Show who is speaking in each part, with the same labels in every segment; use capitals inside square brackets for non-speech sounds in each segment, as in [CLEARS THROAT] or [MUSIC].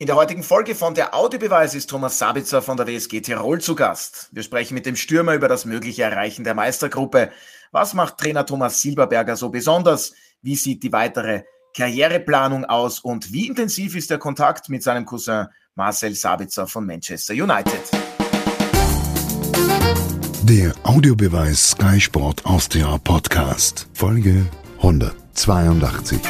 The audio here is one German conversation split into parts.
Speaker 1: In der heutigen Folge von der Audiobeweis ist Thomas Sabitzer von der WSG Tirol zu Gast. Wir sprechen mit dem Stürmer über das mögliche Erreichen der Meistergruppe. Was macht Trainer Thomas Silberberger so besonders? Wie sieht die weitere Karriereplanung aus und wie intensiv ist der Kontakt mit seinem Cousin Marcel Sabitzer von Manchester United?
Speaker 2: Der Audiobeweis Sky Sport Austria Podcast, Folge 182.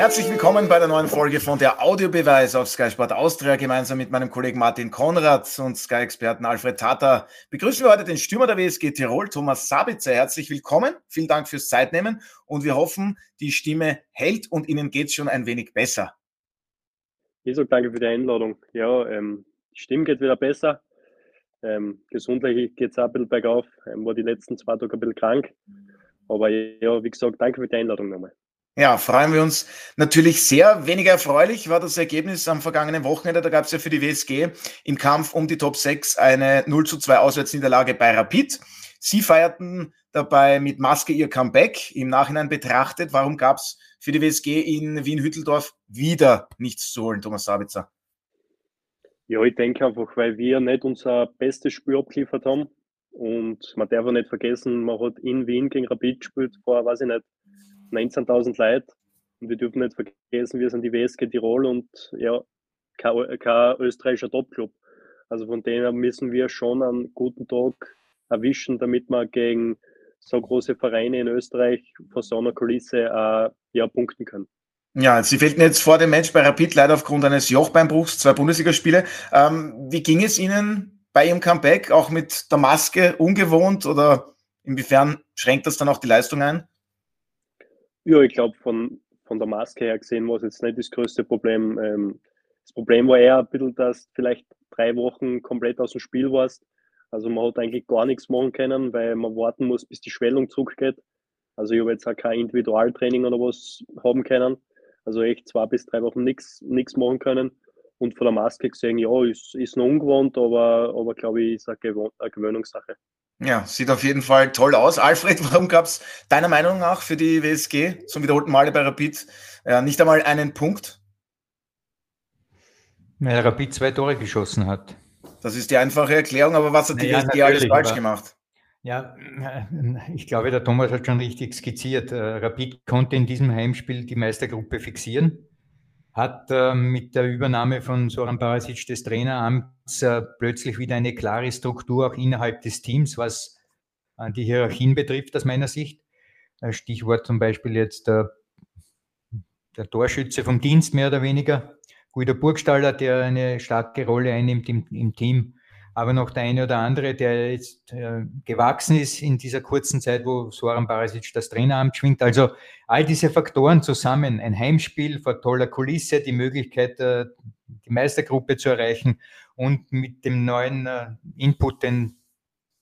Speaker 1: Herzlich willkommen bei der neuen Folge von der Audiobeweis auf Sky Sport Austria. Gemeinsam mit meinem Kollegen Martin Konrad und Sky-Experten Alfred Tata begrüßen wir heute den Stürmer der WSG Tirol, Thomas Sabitzer. Herzlich willkommen. Vielen Dank fürs Zeitnehmen und wir hoffen, die Stimme hält und Ihnen geht es schon ein wenig besser.
Speaker 3: Ich sage danke für die Einladung. Ja, ähm, die Stimme geht wieder besser. Ähm, gesundheitlich geht es auch ein bisschen bergauf. Ähm, war die letzten zwei Tage ein bisschen krank. Aber ja, wie gesagt, danke für die Einladung nochmal.
Speaker 1: Ja, freuen wir uns natürlich sehr. Weniger erfreulich war das Ergebnis am vergangenen Wochenende. Da gab es ja für die WSG im Kampf um die Top 6 eine 0 zu 2 Auswärtsniederlage bei Rapid. Sie feierten dabei mit Maske ihr Comeback. Im Nachhinein betrachtet, warum gab es für die WSG in Wien-Hütteldorf wieder nichts zu holen, Thomas Sabitzer?
Speaker 3: Ja, ich denke einfach, weil wir nicht unser bestes Spiel abgeliefert haben. Und man darf auch nicht vergessen, man hat in Wien gegen Rapid gespielt vor, weiß ich nicht, 19.000 Leute. Und wir dürfen nicht vergessen, wir sind die WSG Tirol und ja, kein, kein österreichischer Topclub. Also von dem müssen wir schon einen guten Tag erwischen, damit wir gegen so große Vereine in Österreich vor so einer Kulisse äh, ja, punkten können.
Speaker 1: Ja, Sie fehlten jetzt vor dem Match bei Rapid leider aufgrund eines Jochbeinbruchs, zwei Bundesligaspiele. Ähm, wie ging es Ihnen bei Ihrem Comeback, auch mit der Maske ungewohnt oder inwiefern schränkt das dann auch die Leistung ein?
Speaker 3: Ja, ich glaube, von, von der Maske her gesehen war es jetzt nicht das größte Problem. Ähm, das Problem war eher ein bisschen, dass vielleicht drei Wochen komplett aus dem Spiel warst. Also man hat eigentlich gar nichts machen können, weil man warten muss, bis die Schwellung zurückgeht. Also ich habe jetzt auch kein Individualtraining oder was haben können. Also echt zwei bis drei Wochen nichts machen können. Und von der Maske gesehen, ja, ist, ist noch ungewohnt, aber, aber glaube ich, ist eine, eine Gewöhnungssache.
Speaker 1: Ja, sieht auf jeden Fall toll aus. Alfred, [LAUGHS] warum gab es deiner Meinung nach für die WSG zum wiederholten Male bei Rapid äh, nicht einmal einen Punkt?
Speaker 4: Weil Rapid zwei Tore geschossen hat.
Speaker 1: Das ist die einfache Erklärung, aber was hat die naja, WSG alles falsch gemacht?
Speaker 4: Ja, äh, ich glaube, der Thomas hat schon richtig skizziert. Äh, Rapid konnte in diesem Heimspiel die Meistergruppe fixieren hat äh, mit der Übernahme von Soran Barasic des Traineramts äh, plötzlich wieder eine klare Struktur auch innerhalb des Teams, was äh, die Hierarchien betrifft, aus meiner Sicht. Äh, Stichwort zum Beispiel jetzt der, der Torschütze vom Dienst mehr oder weniger, Guido Burgstaller, der eine starke Rolle einnimmt im, im Team aber noch der eine oder andere, der jetzt äh, gewachsen ist in dieser kurzen Zeit, wo Soran Barasic das Traineramt schwingt. Also all diese Faktoren zusammen, ein Heimspiel vor toller Kulisse, die Möglichkeit, äh, die Meistergruppe zu erreichen und mit dem neuen äh, Input, den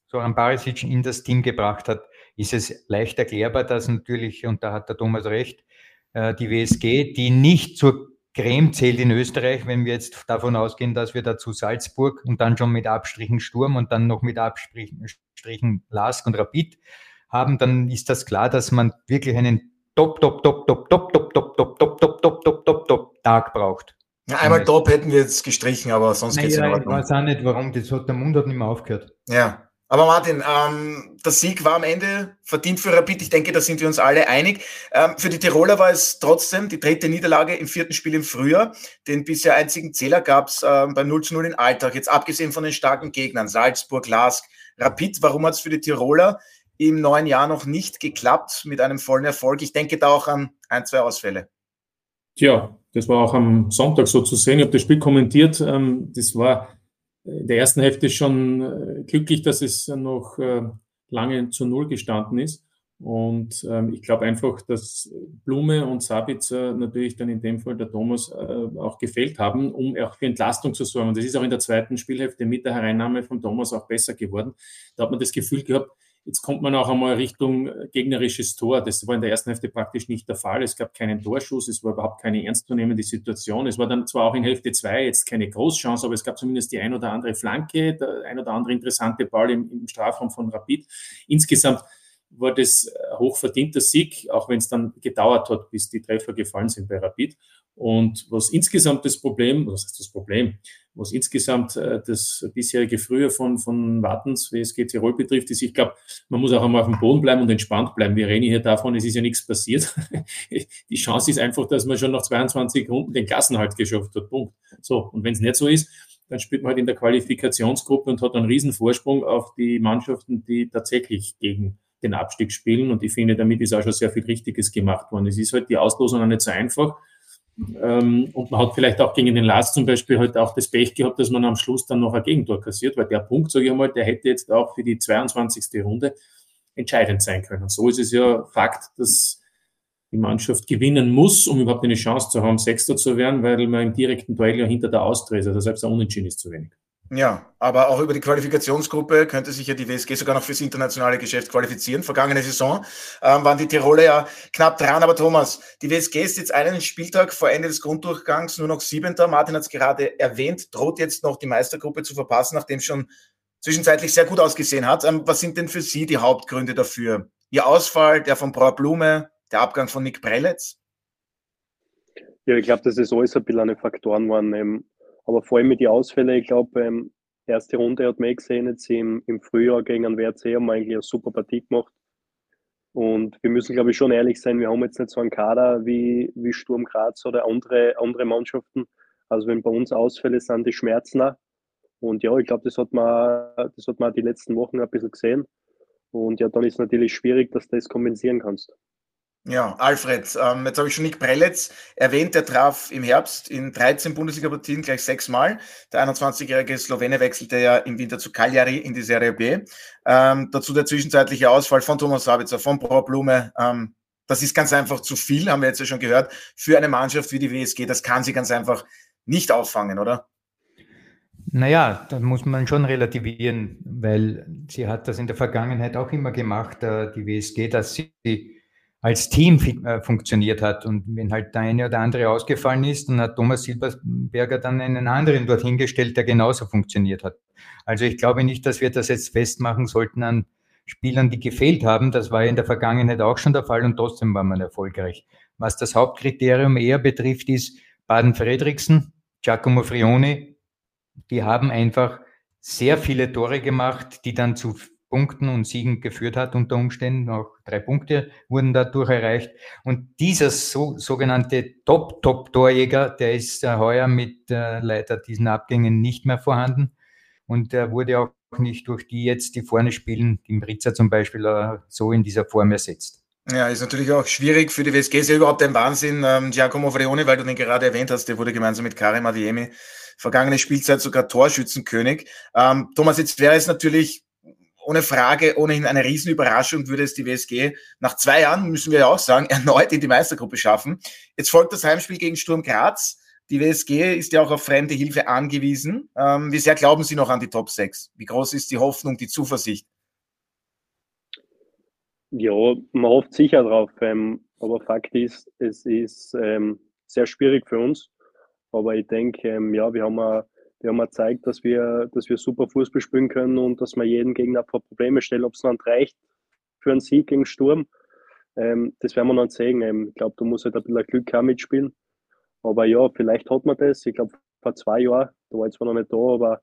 Speaker 4: Soran Barasic in das Team gebracht hat, ist es leicht erklärbar, dass natürlich, und da hat der Thomas recht, äh, die WSG, die nicht zur Creme zählt in Österreich, wenn wir jetzt davon ausgehen, dass wir dazu Salzburg und dann schon mit Abstrichen Sturm und dann noch mit Abstrichen Lask und Rapid haben, dann ist das klar, dass man wirklich einen top, top, top, top, top, top, top, top, top, top, top, top, top, top Tag braucht.
Speaker 1: Einmal top hätten wir jetzt gestrichen, aber sonst geht es
Speaker 4: in Ordnung. Ich weiß auch nicht, warum. Das hat, der Mund hat nicht mehr aufgehört.
Speaker 1: Ja, aber Martin, ähm, der Sieg war am Ende verdient für Rapid. Ich denke, da sind wir uns alle einig. Ähm, für die Tiroler war es trotzdem die dritte Niederlage im vierten Spiel im Frühjahr. Den bisher einzigen Zähler gab es ähm, beim 0 zu 0 in Alltag. Jetzt abgesehen von den starken Gegnern, Salzburg, Lask, Rapid. Warum hat es für die Tiroler im neuen Jahr noch nicht geklappt mit einem vollen Erfolg? Ich denke da auch an ein, zwei Ausfälle.
Speaker 5: Tja, das war auch am Sonntag so zu sehen. Ich habe das Spiel kommentiert. Ähm, das war der ersten Hälfte schon äh, glücklich, dass es noch äh, lange zu Null gestanden ist. Und ähm, ich glaube einfach, dass Blume und Sabitzer natürlich dann in dem Fall der Thomas äh, auch gefehlt haben, um auch für Entlastung zu sorgen. Und das ist auch in der zweiten Spielhälfte mit der Hereinnahme von Thomas auch besser geworden. Da hat man das Gefühl gehabt, Jetzt kommt man auch einmal Richtung äh, gegnerisches Tor. Das war in der ersten Hälfte praktisch nicht der Fall. Es gab keinen Torschuss, es war überhaupt keine ernstzunehmende Situation. Es war dann zwar auch in Hälfte zwei jetzt keine Großchance, aber es gab zumindest die ein oder andere Flanke, der ein oder andere interessante Ball im, im Strafraum von Rapid. Insgesamt war das ein hochverdienter Sieg, auch wenn es dann gedauert hat, bis die Treffer gefallen sind bei Rapid. Und was insgesamt das Problem, was heißt das Problem, was insgesamt äh, das bisherige Frühjahr von, von Wartens WSG Tirol betrifft, ist, ich glaube, man muss auch einmal auf dem Boden bleiben und entspannt bleiben. Wir reden hier davon, es ist ja nichts passiert. [LAUGHS] Die Chance ist einfach, dass man schon nach 22 Runden den Klassenhalt geschafft hat. Punkt. So. Und wenn es nicht so ist, dann spielt man halt in der Qualifikationsgruppe und hat einen riesen Vorsprung auf die Mannschaften, die tatsächlich gegen den Abstieg spielen. Und ich finde, damit ist auch schon sehr viel Richtiges gemacht worden. Es ist halt die Auslosung auch nicht so einfach. Ähm, und man hat vielleicht auch gegen den Last zum Beispiel halt auch das Pech gehabt, dass man am Schluss dann noch ein Gegentor kassiert, weil der Punkt, sage ich einmal, der hätte jetzt auch für die 22. Runde entscheidend sein können. So ist es ja Fakt, dass die Mannschaft gewinnen muss, um überhaupt eine Chance zu haben, Sechster zu werden, weil man im direkten Duell ja hinter der Austria ist. Also selbst ein Unentschieden ist zu wenig.
Speaker 1: Ja, aber auch über die Qualifikationsgruppe könnte sich ja die WSG sogar noch fürs internationale Geschäft qualifizieren. Vergangene Saison ähm, waren die Tiroler ja knapp dran. Aber Thomas, die WSG ist jetzt einen Spieltag vor Ende des Grunddurchgangs nur noch Siebenter. Martin hat es gerade erwähnt, droht jetzt noch die Meistergruppe zu verpassen, nachdem schon zwischenzeitlich sehr gut ausgesehen hat. Ähm, was sind denn für Sie die Hauptgründe dafür? Ihr Ausfall, der von Brauer Blume, der Abgang von Nick Prelitz?
Speaker 3: Ja, ich glaube, das ist alles ein bisschen eine Faktoren waren. Ähm, aber vor allem mit den Ausfällen, ich glaube, ähm, erste Runde hat man eh gesehen, jetzt im, im Frühjahr gegen einen WRC haben wir eigentlich eine super Partie gemacht. Und wir müssen, glaube ich, schon ehrlich sein, wir haben jetzt nicht so einen Kader wie, wie Sturm Graz oder andere, andere Mannschaften. Also wenn bei uns Ausfälle sind, die schmerzen auch. Und ja, ich glaube, das hat man, das hat man die letzten Wochen ein bisschen gesehen. Und ja, dann ist es natürlich schwierig, dass du das kompensieren kannst.
Speaker 1: Ja, Alfred, ähm, jetzt habe ich schon Nick Prelitz erwähnt, der traf im Herbst in 13 Bundesliga-Partien gleich sechsmal. Der 21-jährige Slowene wechselte ja im Winter zu Cagliari in die Serie B. Ähm, dazu der zwischenzeitliche Ausfall von Thomas Sabitzer, von Pro Blume. Ähm, das ist ganz einfach zu viel, haben wir jetzt ja schon gehört, für eine Mannschaft wie die WSG. Das kann sie ganz einfach nicht auffangen, oder?
Speaker 4: Naja, da muss man schon relativieren, weil sie hat das in der Vergangenheit auch immer gemacht, äh, die WSG, dass sie als Team äh, funktioniert hat. Und wenn halt der eine oder andere ausgefallen ist, dann hat Thomas Silberberger dann einen anderen dorthin gestellt, der genauso funktioniert hat. Also ich glaube nicht, dass wir das jetzt festmachen sollten an Spielern, die gefehlt haben. Das war in der Vergangenheit auch schon der Fall und trotzdem war man erfolgreich. Was das Hauptkriterium eher betrifft, ist Baden-Fredriksen, Giacomo Frioni. Die haben einfach sehr viele Tore gemacht, die dann zu Punkten und Siegen geführt hat unter Umständen. Auch drei Punkte wurden dadurch erreicht. Und dieser so, sogenannte Top-Top-Torjäger, der ist äh, heuer mit äh, leider diesen Abgängen nicht mehr vorhanden. Und der wurde auch nicht durch die jetzt, die vorne spielen, die Britzer zum Beispiel, äh, so in dieser Form ersetzt.
Speaker 1: Ja, ist natürlich auch schwierig für die WSG. Ist ja überhaupt ein Wahnsinn. Ähm, Giacomo Freone, weil du den gerade erwähnt hast, der wurde gemeinsam mit Karim Adiemi vergangene Spielzeit sogar Torschützenkönig. Ähm, Thomas, jetzt wäre es natürlich ohne Frage ohnehin eine Riesenüberraschung würde es die WSG nach zwei Jahren, müssen wir ja auch sagen, [LAUGHS] erneut in die Meistergruppe schaffen. Jetzt folgt das Heimspiel gegen Sturm Graz. Die WSG ist ja auch auf fremde Hilfe angewiesen. Ähm, wie sehr glauben Sie noch an die Top 6? Wie groß ist die Hoffnung, die Zuversicht?
Speaker 3: Ja, man hofft sicher drauf. Ähm, aber Fakt ist, es ist ähm, sehr schwierig für uns. Aber ich denke, ähm, ja, wir haben eine wir haben gezeigt, dass wir, dass wir super Fußball spielen können und dass wir jeden Gegner vor Probleme stellen, ob es dann reicht für einen Sieg gegen Sturm. Ähm, das werden wir dann sehen. Ähm, ich glaube, da muss halt ein bisschen Glück auch mitspielen. Aber ja, vielleicht hat man das. Ich glaube, vor zwei Jahren, da war ich zwar noch nicht da, aber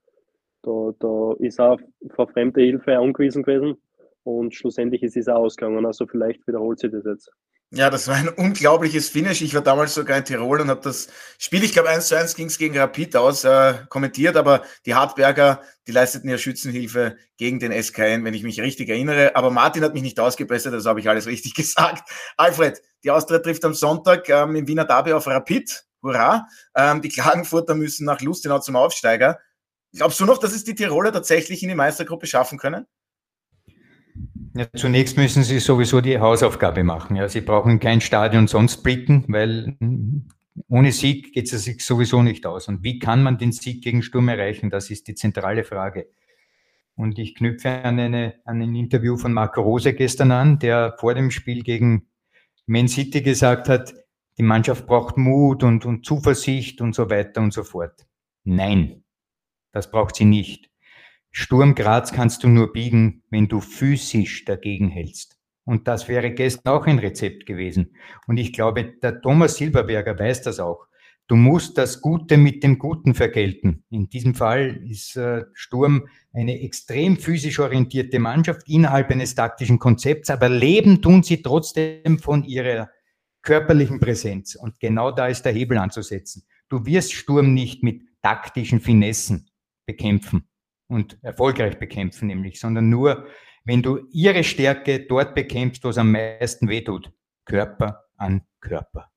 Speaker 3: da, da ist auch vor fremde Hilfe angewiesen gewesen. Und schlussendlich ist es auch ausgegangen. Also vielleicht wiederholt sich das jetzt.
Speaker 1: Ja, das war ein unglaubliches Finish. Ich war damals sogar in Tirol und habe das Spiel, ich glaube 1 zu 1 ging es gegen Rapid aus, äh, kommentiert, aber die Hartberger, die leisteten ja Schützenhilfe gegen den SKN, wenn ich mich richtig erinnere. Aber Martin hat mich nicht ausgebessert, also habe ich alles richtig [LAUGHS] gesagt. Alfred, die Austria trifft am Sonntag ähm, im Wiener Derby auf Rapid. Hurra. Ähm, die Klagenfurter müssen nach Lustenau zum Aufsteiger. Glaubst du noch, dass es die Tiroler tatsächlich in die Meistergruppe schaffen können?
Speaker 4: Ja, zunächst müssen Sie sowieso die Hausaufgabe machen. Ja, Sie brauchen kein Stadion sonst blicken, weil ohne Sieg geht es sich sowieso nicht aus. Und wie kann man den Sieg gegen Sturm erreichen? Das ist die zentrale Frage. Und ich knüpfe an, eine, an ein Interview von Marco Rose gestern an, der vor dem Spiel gegen Man City gesagt hat, die Mannschaft braucht Mut und, und Zuversicht und so weiter und so fort. Nein, das braucht sie nicht. Sturm Graz kannst du nur biegen, wenn du physisch dagegen hältst. Und das wäre gestern auch ein Rezept gewesen. Und ich glaube, der Thomas Silberberger weiß das auch. Du musst das Gute mit dem Guten vergelten. In diesem Fall ist äh, Sturm eine extrem physisch orientierte Mannschaft innerhalb eines taktischen Konzepts, aber leben tun sie trotzdem von ihrer körperlichen Präsenz. Und genau da ist der Hebel anzusetzen. Du wirst Sturm nicht mit taktischen Finessen bekämpfen und erfolgreich bekämpfen, nämlich, sondern nur, wenn du ihre Stärke dort bekämpfst, wo es am meisten wehtut. Körper an Körper.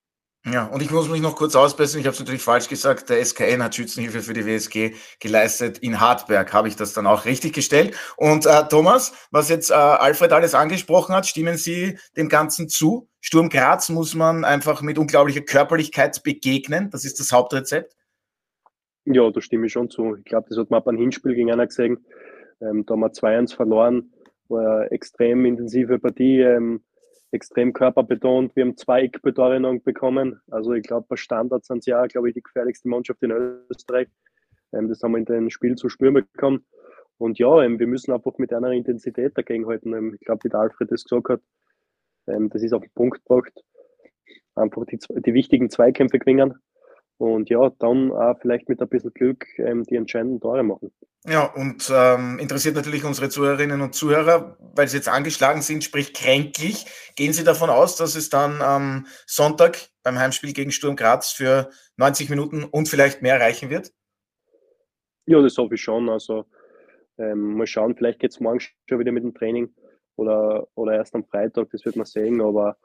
Speaker 1: Ja, und ich muss mich noch kurz ausbessern. Ich habe es natürlich falsch gesagt. Der SKN hat Schützenhilfe für die WSG geleistet. In Hartberg habe ich das dann auch richtig gestellt. Und äh, Thomas, was jetzt äh, Alfred alles angesprochen hat, stimmen Sie dem Ganzen zu? Sturm Graz muss man einfach mit unglaublicher Körperlichkeit begegnen. Das ist das Hauptrezept.
Speaker 3: Ja, da stimme ich schon zu. Ich glaube, das hat man beim Hinspiel gegen einer gesehen. Ähm, da haben wir 2-1 verloren. War eine extrem intensive Partie. Ähm, extrem körperbetont. Wir haben zwei Eckbetore noch bekommen. Also ich glaube, bei Standards sind sie ja, glaube ich, die gefährlichste Mannschaft in Österreich. Ähm, das haben wir in dem Spiel zu spüren bekommen. Und ja, ähm, wir müssen einfach mit einer Intensität dagegenhalten. Ähm, ich glaube, wie der Alfred das gesagt hat, ähm, das ist auf den Punkt gebracht. Einfach die, die wichtigen Zweikämpfe gewinnen und ja, dann auch vielleicht mit ein bisschen Glück ähm, die entscheidenden Tore machen.
Speaker 1: Ja, und ähm, interessiert natürlich unsere Zuhörerinnen und Zuhörer, weil sie jetzt angeschlagen sind, sprich kränklich. Gehen Sie davon aus, dass es dann am Sonntag beim Heimspiel gegen Sturm Graz für 90 Minuten und vielleicht mehr reichen wird?
Speaker 3: Ja, das hoffe ich schon. Also ähm, mal schauen, vielleicht geht es morgen schon wieder mit dem Training oder, oder erst am Freitag, das wird man sehen, aber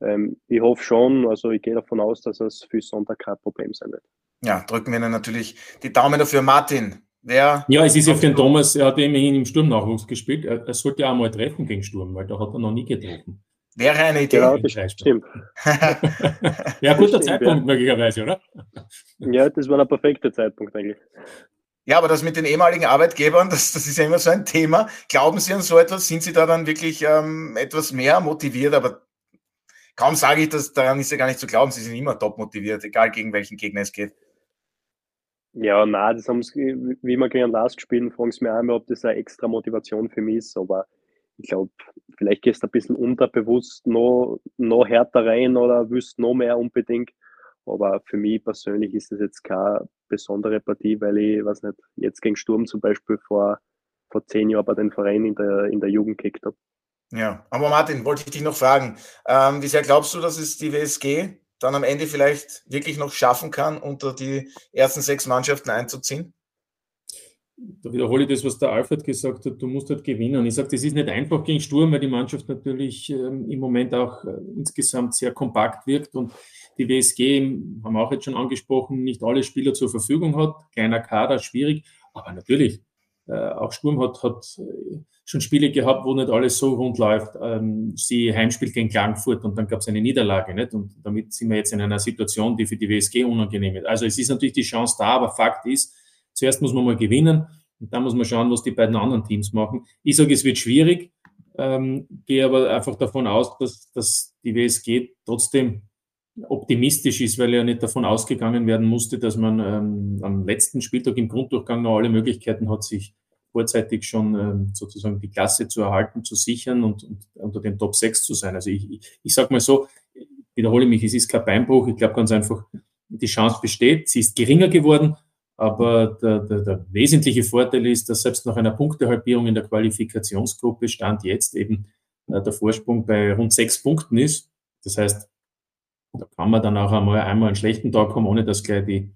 Speaker 3: ähm, ich hoffe schon, also ich gehe davon aus, dass es für Sonntag kein Problem sein wird.
Speaker 1: Ja, drücken wir Ihnen natürlich die Daumen dafür. Martin, wer.
Speaker 5: Ja, es ist ja für den Thomas, er hat immerhin im Sturmnachwuchs gespielt. Er, er sollte ja auch mal treffen gegen Sturm, weil da hat er noch nie getroffen.
Speaker 1: Wäre eine Idee. [LAUGHS]
Speaker 3: Ja, das stimmt.
Speaker 5: ja, guter das Zeitpunkt ja. möglicherweise, oder?
Speaker 3: Ja, das war der perfekte Zeitpunkt eigentlich.
Speaker 1: Ja, aber das mit den ehemaligen Arbeitgebern, das, das ist ja immer so ein Thema. Glauben Sie an so etwas? Sind Sie da dann wirklich ähm, etwas mehr motiviert? Aber kaum sage ich das, daran ist ja gar nicht zu glauben, sie sind immer top motiviert, egal gegen welchen Gegner es geht.
Speaker 3: Ja, nein, das haben sie, wie wir gegen Last gespielt, fragen sie mir einmal, ob das eine extra Motivation für mich ist, aber ich glaube, vielleicht gehst du ein bisschen unterbewusst noch, noch härter rein oder willst noch mehr unbedingt. Aber für mich persönlich ist das jetzt keine besondere Partie, weil ich, weiß nicht, jetzt gegen Sturm zum Beispiel vor, vor zehn Jahren bei den Verein in der, in der Jugend gekickt habe.
Speaker 1: Ja, aber Martin, wollte ich dich noch fragen, ähm, wie sehr glaubst du, dass es die WSG dann am Ende vielleicht wirklich noch schaffen kann, unter die ersten sechs Mannschaften einzuziehen?
Speaker 5: Da wiederhole ich das, was der Alfred gesagt hat, du musst halt gewinnen. Ich sage, das ist nicht einfach gegen Sturm, weil die Mannschaft natürlich ähm, im Moment auch äh, insgesamt sehr kompakt wirkt und die WSG, haben wir auch jetzt schon angesprochen, nicht alle Spieler zur Verfügung hat. Kleiner Kader, schwierig, aber natürlich, auch Sturm hat, hat äh, schon Spiele gehabt, wo nicht alles so rund läuft. Ähm, sie Heimspiel gegen Klagenfurt und dann gab es eine Niederlage. Nicht? Und damit sind wir jetzt in einer Situation, die für die WSG unangenehm ist. Also es ist natürlich die Chance da, aber Fakt ist, zuerst muss man mal gewinnen und dann muss man schauen, was die beiden anderen Teams machen. Ich sage, es wird schwierig, ähm, gehe aber einfach davon aus, dass, dass die WSG trotzdem optimistisch ist, weil ja nicht davon ausgegangen werden musste, dass man ähm, am letzten Spieltag im Grunddurchgang noch alle Möglichkeiten hat, sich vorzeitig schon ähm, sozusagen die Klasse zu erhalten, zu sichern und, und unter den Top 6 zu sein. Also ich, ich, ich sage mal so, wiederhole mich, es ist kein Beinbruch. Ich glaube ganz einfach, die Chance besteht. Sie ist geringer geworden, aber der, der, der wesentliche Vorteil ist, dass selbst nach einer Punktehalbierung in der Qualifikationsgruppe Stand jetzt eben äh, der Vorsprung bei rund sechs Punkten ist. Das heißt, da kann man dann auch einmal, einmal einen schlechten Tag haben, ohne dass gleich die,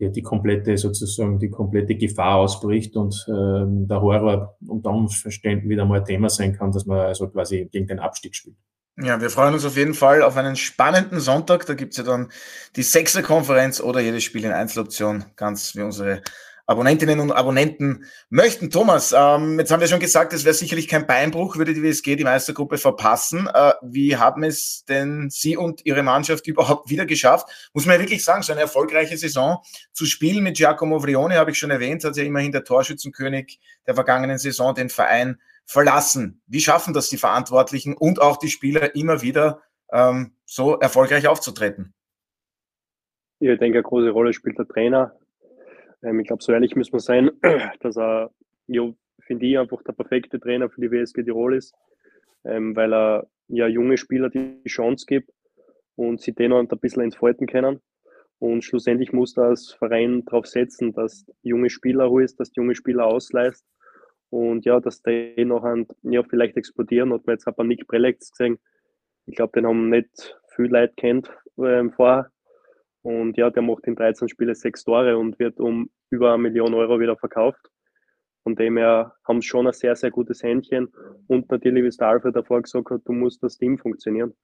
Speaker 5: die, die komplette sozusagen die komplette Gefahr ausbricht und ähm, der Horror unter Umständen wieder mal Thema sein kann, dass man also quasi gegen den Abstieg spielt.
Speaker 1: Ja, wir freuen uns auf jeden Fall auf einen spannenden Sonntag. Da gibt's ja dann die sechste Konferenz oder jedes Spiel in Einzeloption, ganz wie unsere Abonnentinnen und Abonnenten möchten. Thomas, ähm, jetzt haben wir schon gesagt, es wäre sicherlich kein Beinbruch, würde die WSG die Meistergruppe verpassen. Äh, wie haben es denn Sie und Ihre Mannschaft [LAUGHS] überhaupt wieder geschafft? Muss man ja wirklich sagen, so eine erfolgreiche Saison zu spielen mit Giacomo Vrione, habe ich schon erwähnt, hat ja immerhin der Torschützenkönig der vergangenen Saison den Verein verlassen. Wie schaffen das die Verantwortlichen und auch die Spieler immer wieder ähm, so erfolgreich aufzutreten?
Speaker 3: Ich denke, eine große Rolle spielt der Trainer, ähm, ich glaube, so ehrlich müssen wir sein, [CLEARS THROAT] dass er, ja, finde ich, einfach der perfekte Trainer für die WSG Tirol ist. ähm, weil er ja junge Spieler die Chance gibt und sie den ein bisschen entfalten können. Und schlussendlich muss da als Verein darauf setzen, dass junge Spieler holst, dass junge Spieler ausleist und ja, dass die noch ja, vielleicht explodieren. Hat man jetzt aber Nick Prelex gesehen. Ich glaube, den haben nicht viel Leute kennt ähm, vorher. Und ja, der macht in 13 Spiele sechs Tore und wird um über eine Million Euro wieder verkauft. Von dem her haben sie schon ein sehr, sehr gutes Händchen. Und natürlich, wie es der Alfred davor gesagt hat, du musst das Team funktionieren.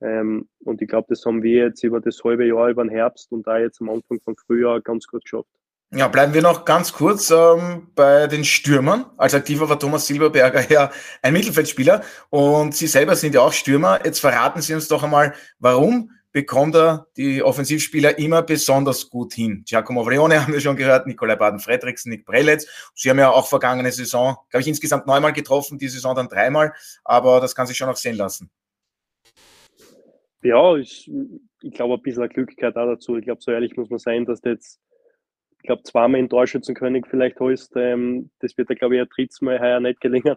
Speaker 3: Ähm, und ich glaube, das haben wir jetzt über das halbe Jahr, über den Herbst und da jetzt am Anfang vom Frühjahr ganz gut geschafft.
Speaker 1: Ja, bleiben wir noch ganz kurz ähm, bei den Stürmern. Als Aktiver war Thomas Silberberger ja ein Mittelfeldspieler und Sie selber sind ja auch Stürmer. Jetzt verraten Sie uns doch einmal, warum bekommt er die Offensivspieler immer besonders gut hin. Giacomo Vrione [LAUGHS] haben wir schon gehört, Nikolai Baden-Fredriksen, Nick Prelitz. Sie haben ja auch vergangene Saison, glaube ich, insgesamt neunmal getroffen, die Saison dann dreimal, aber das kann sich schon auch sehen lassen.
Speaker 3: Ja, ich, ich glaube, ein bisschen Glück gehört auch dazu. Ich glaube, so ehrlich muss man sein, dass du jetzt, ich glaube, zweimal in Torschützenkönig vielleicht holst. Ähm, das wird ja, glaube ich, ein drittes Mal heuer nicht gelingen.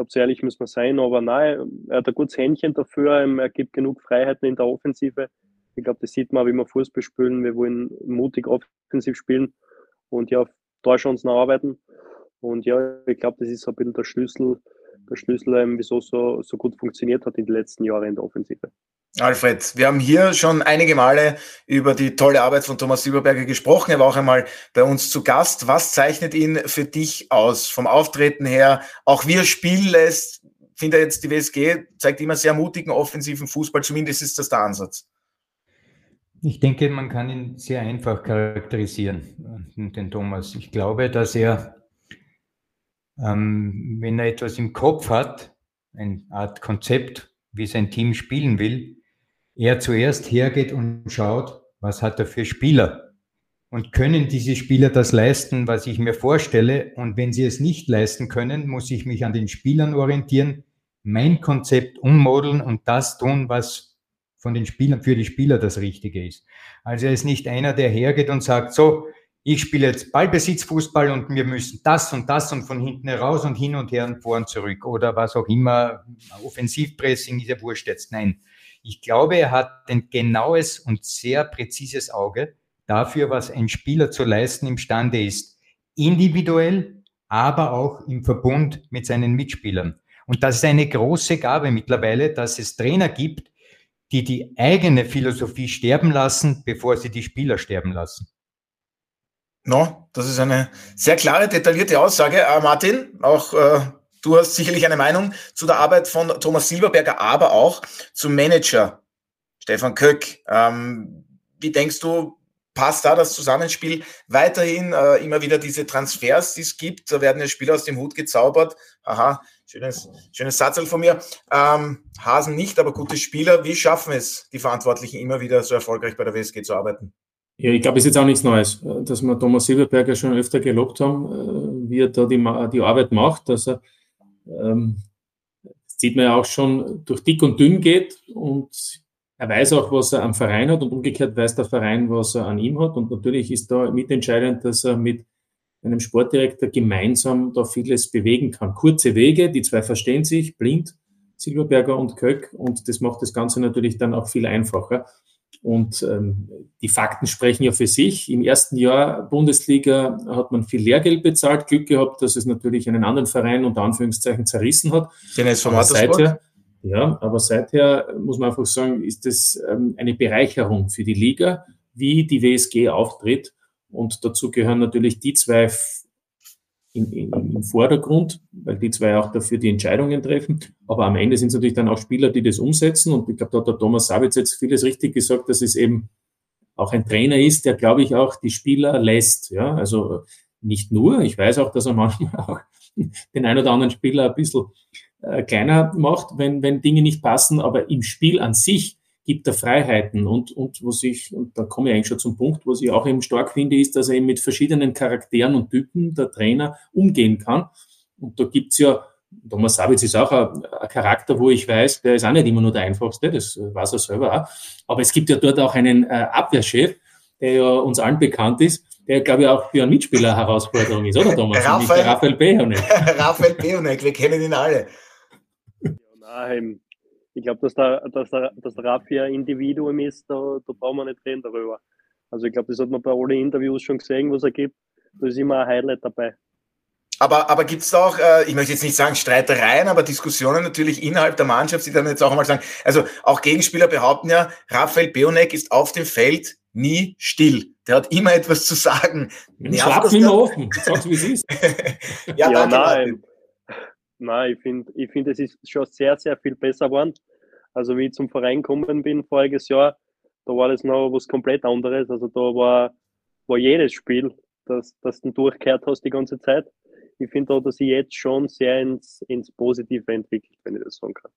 Speaker 3: Glaube, so ehrlich muss man sein, aber nein, er hat ein gutes Händchen dafür, ähm, er gibt genug Freiheiten in der Offensive. Ich glaube, das sieht man, wie wir Fußball spielen. Wir wollen mutig offensiv spielen und ja, da schon uns arbeiten. Und ja, ich glaube, das ist ein bisschen der Schlüssel, der Schlüssel, ähm, wieso es so, so gut funktioniert hat in den letzten Jahren in der Offensive.
Speaker 1: Alfred, wir haben hier schon einige Male über die tolle Arbeit von Thomas Silberberger gesprochen. Er war auch einmal bei uns zu Gast. Was zeichnet ihn für dich aus? Vom Auftreten her, auch wie er spielen lässt. Finde jetzt die WSG zeigt immer sehr mutigen offensiven Fußball. Zumindest ist das der Ansatz.
Speaker 4: Ich denke, man kann ihn sehr einfach charakterisieren, den Thomas. Ich glaube, dass er, ähm, wenn er etwas im Kopf hat, eine Art Konzept, wie sein Team spielen will, er zuerst hergeht und schaut, was hat er für Spieler und können diese Spieler das leisten, was ich mir vorstelle. Und wenn sie es nicht leisten können, muss ich mich an den Spielern orientieren, mein Konzept ummodeln und das tun, was von den Spielern für die Spieler das Richtige ist. Also er ist nicht einer, der hergeht und sagt, so, ich spiele jetzt Ballbesitzfußball und wir müssen das und das und von hinten heraus und hin und her und vor und zurück oder was auch immer. Offensivpressing ist ja wurscht jetzt. Nein. Ich glaube, er hat ein genaues und sehr präzises Auge dafür, was ein Spieler zu leisten imstande ist. Individuell, aber auch im Verbund mit seinen Mitspielern. Und das ist eine große Gabe mittlerweile, dass es Trainer gibt, die die eigene Philosophie sterben lassen, bevor sie die Spieler sterben lassen.
Speaker 1: No, das ist eine sehr klare, detaillierte Aussage. Äh, Martin, auch äh, Du hast sicherlich eine Meinung zu der Arbeit von Thomas Silberberger, aber auch zum Manager Stefan Köck. Ähm, wie denkst du, passt da das Zusammenspiel weiterhin äh, immer wieder diese Transfers, die es gibt? Da werden ja Spieler aus dem Hut gezaubert. Aha, schönes, schönes Satzl von mir. Ähm, Hasen nicht, aber gute Spieler. Wie schaffen es die Verantwortlichen immer wieder so erfolgreich bei der WSG zu arbeiten?
Speaker 5: Ja, ich glaube, es ist jetzt auch nichts Neues, dass wir Thomas Silberberger schon öfter gelobt haben, äh, wie er da die, die Arbeit macht, dass er ähm, sieht man ja auch schon durch dick und dünn geht und er weiß auch, was er am Verein hat und umgekehrt weiß der Verein, was er an ihm hat. Und natürlich ist da mitentscheidend, dass er mit einem Sportdirektor gemeinsam da vieles bewegen kann. Kurze Wege, die zwei verstehen sich, blind, Silberberger und Köck, und das macht das Ganze natürlich dann auch viel einfacher. Und ähm, die Fakten sprechen ja für sich. Im ersten Jahr Bundesliga hat man viel Lehrgeld bezahlt, Glück gehabt, dass es natürlich einen anderen Verein unter Anführungszeichen zerrissen hat.
Speaker 1: Den ist vom
Speaker 5: seither, ja, aber seither muss man einfach sagen, ist es ähm, eine Bereicherung für die Liga, wie die WSG auftritt. Und dazu gehören natürlich die zwei in, in, im Vordergrund, weil die zwei auch dafür die Entscheidungen treffen. Aber am Ende sind es natürlich dann auch Spieler, die das umsetzen. Und ich glaube, da hat der Thomas Sabitz jetzt vieles richtig gesagt, dass es eben auch ein Trainer ist, der, glaube ich, auch die Spieler lässt. Ja, also nicht nur. Ich weiß auch, dass er manchmal [LAUGHS] auch den ein oder anderen Spieler ein bisschen äh, kleiner macht, wenn, wenn Dinge nicht passen. Aber im Spiel an sich gibt er Freiheiten und, und was ich, und da komme ich eigentlich schon zum Punkt, was ich auch eben stark finde, ist, dass er eben mit verschiedenen Charakteren und Typen der Trainer umgehen kann. Und da gibt's ja, Thomas Sabitz ist auch ein, ein, Charakter, wo ich weiß, der ist auch nicht immer nur der einfachste, das weiß er selber auch. Aber es gibt ja dort auch einen äh, Abwehrchef, der ja uns allen bekannt ist, der, glaube ich, auch für einen Mitspieler Herausforderung ist, oder Thomas?
Speaker 1: Raphael, Raphael Behonek. [LAUGHS] Raphael Behonek, wir kennen ihn alle
Speaker 3: ich glaube, dass der, dass, der, dass der Raffi ein Individuum ist, da, da brauchen wir nicht reden darüber. Also ich glaube, das hat man bei allen Interviews schon gesehen, was er gibt. Da ist immer ein Highlight dabei.
Speaker 1: Aber, aber gibt es da auch, äh, ich möchte jetzt nicht sagen Streitereien, aber Diskussionen natürlich innerhalb der Mannschaft, die dann jetzt auch mal sagen, also auch Gegenspieler behaupten ja, Raphael Beonek ist auf dem Feld nie still. Der hat immer etwas zu sagen.
Speaker 5: Nervt immer offen. Sag's, wie es ist. [LAUGHS]
Speaker 3: ja, ja nein. Nein, ich finde, ich find, es ist schon sehr, sehr viel besser geworden. Also wie ich zum Verein gekommen bin voriges Jahr, da war das noch was komplett anderes. Also da war, war jedes Spiel, dass, dass du durchgehört hast die ganze Zeit ich finde auch, dass sie jetzt schon sehr ins, ins Positive entwickelt, wenn ich das sagen kann.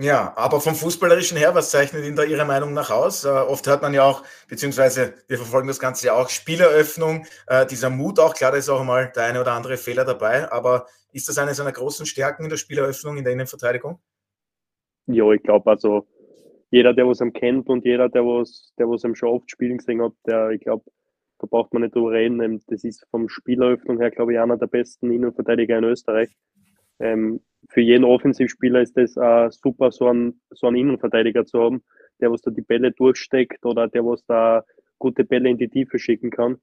Speaker 1: Ja, aber vom Fußballerischen her, was zeichnet ihn da Ihrer Meinung nach aus? Äh, oft hört man ja auch, beziehungsweise wir verfolgen das Ganze ja auch, Spieleröffnung, äh, dieser Mut auch, klar, da ist auch mal der eine oder andere Fehler dabei, aber ist das eine seiner großen Stärken in der Spieleröffnung, in der Innenverteidigung?
Speaker 3: Ja, ich glaube, also jeder, der was am kennt und jeder, der was, der was am schon oft spielen gesehen hat, der, ich glaube, da braucht man nicht drüber reden. Ähm, das ist vom Spieleröffnung her, glaube ich, einer der besten Innenverteidiger in Österreich. Ähm, für jeden Offensivspieler ist das äh, super, so einen, so einen Innenverteidiger zu haben, der was da die Bälle durchsteckt oder der was da gute Bälle in die Tiefe schicken kann.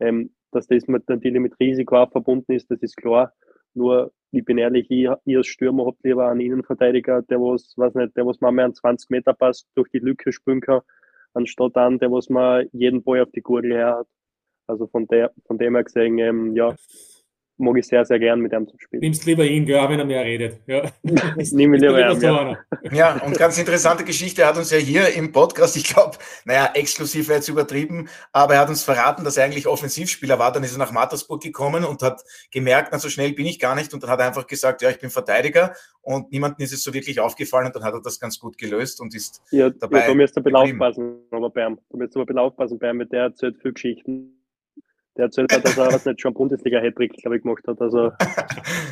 Speaker 3: Ähm, dass das mit, natürlich mit Risiko auch verbunden ist, das ist klar. Nur, ich bin ehrlich, ich, ihr als Stürmer habt lieber einen Innenverteidiger, der was, weiß nicht, der was mehr einen 20 Meter Pass durch die Lücke spülen kann, anstatt an, der was mal jeden Ball auf die Gurgel her hat. Also von, der, von dem her gesehen, ähm, ja, mag ich sehr, sehr gern mit ihm zu spielen.
Speaker 5: Nimmst lieber ihn, gell, wenn er mehr redet. Ja. [LAUGHS]
Speaker 3: Nimm ihn lieber ihn, ja.
Speaker 1: ja, und ganz interessante Geschichte, er hat uns ja hier im Podcast, ich glaube, naja, exklusiv wäre jetzt übertrieben, aber er hat uns verraten, dass er eigentlich Offensivspieler war. Dann ist er nach Mattersburg gekommen und hat gemerkt, na, so schnell bin ich gar nicht. Und dann hat er einfach gesagt, ja, ich bin Verteidiger und niemandem ist es so wirklich aufgefallen und dann hat er das ganz gut gelöst und ist
Speaker 3: ja, dabei. Ja, da müsst ihr ein bisschen aufpassen, aber Bern. Da müsst ihr ein bisschen aufpassen, Bern, mit der erzählt viel Geschichten der erzählt hat, dass er was nicht schon Bundesliga-Hattrick, glaube ich, gemacht hat. Also,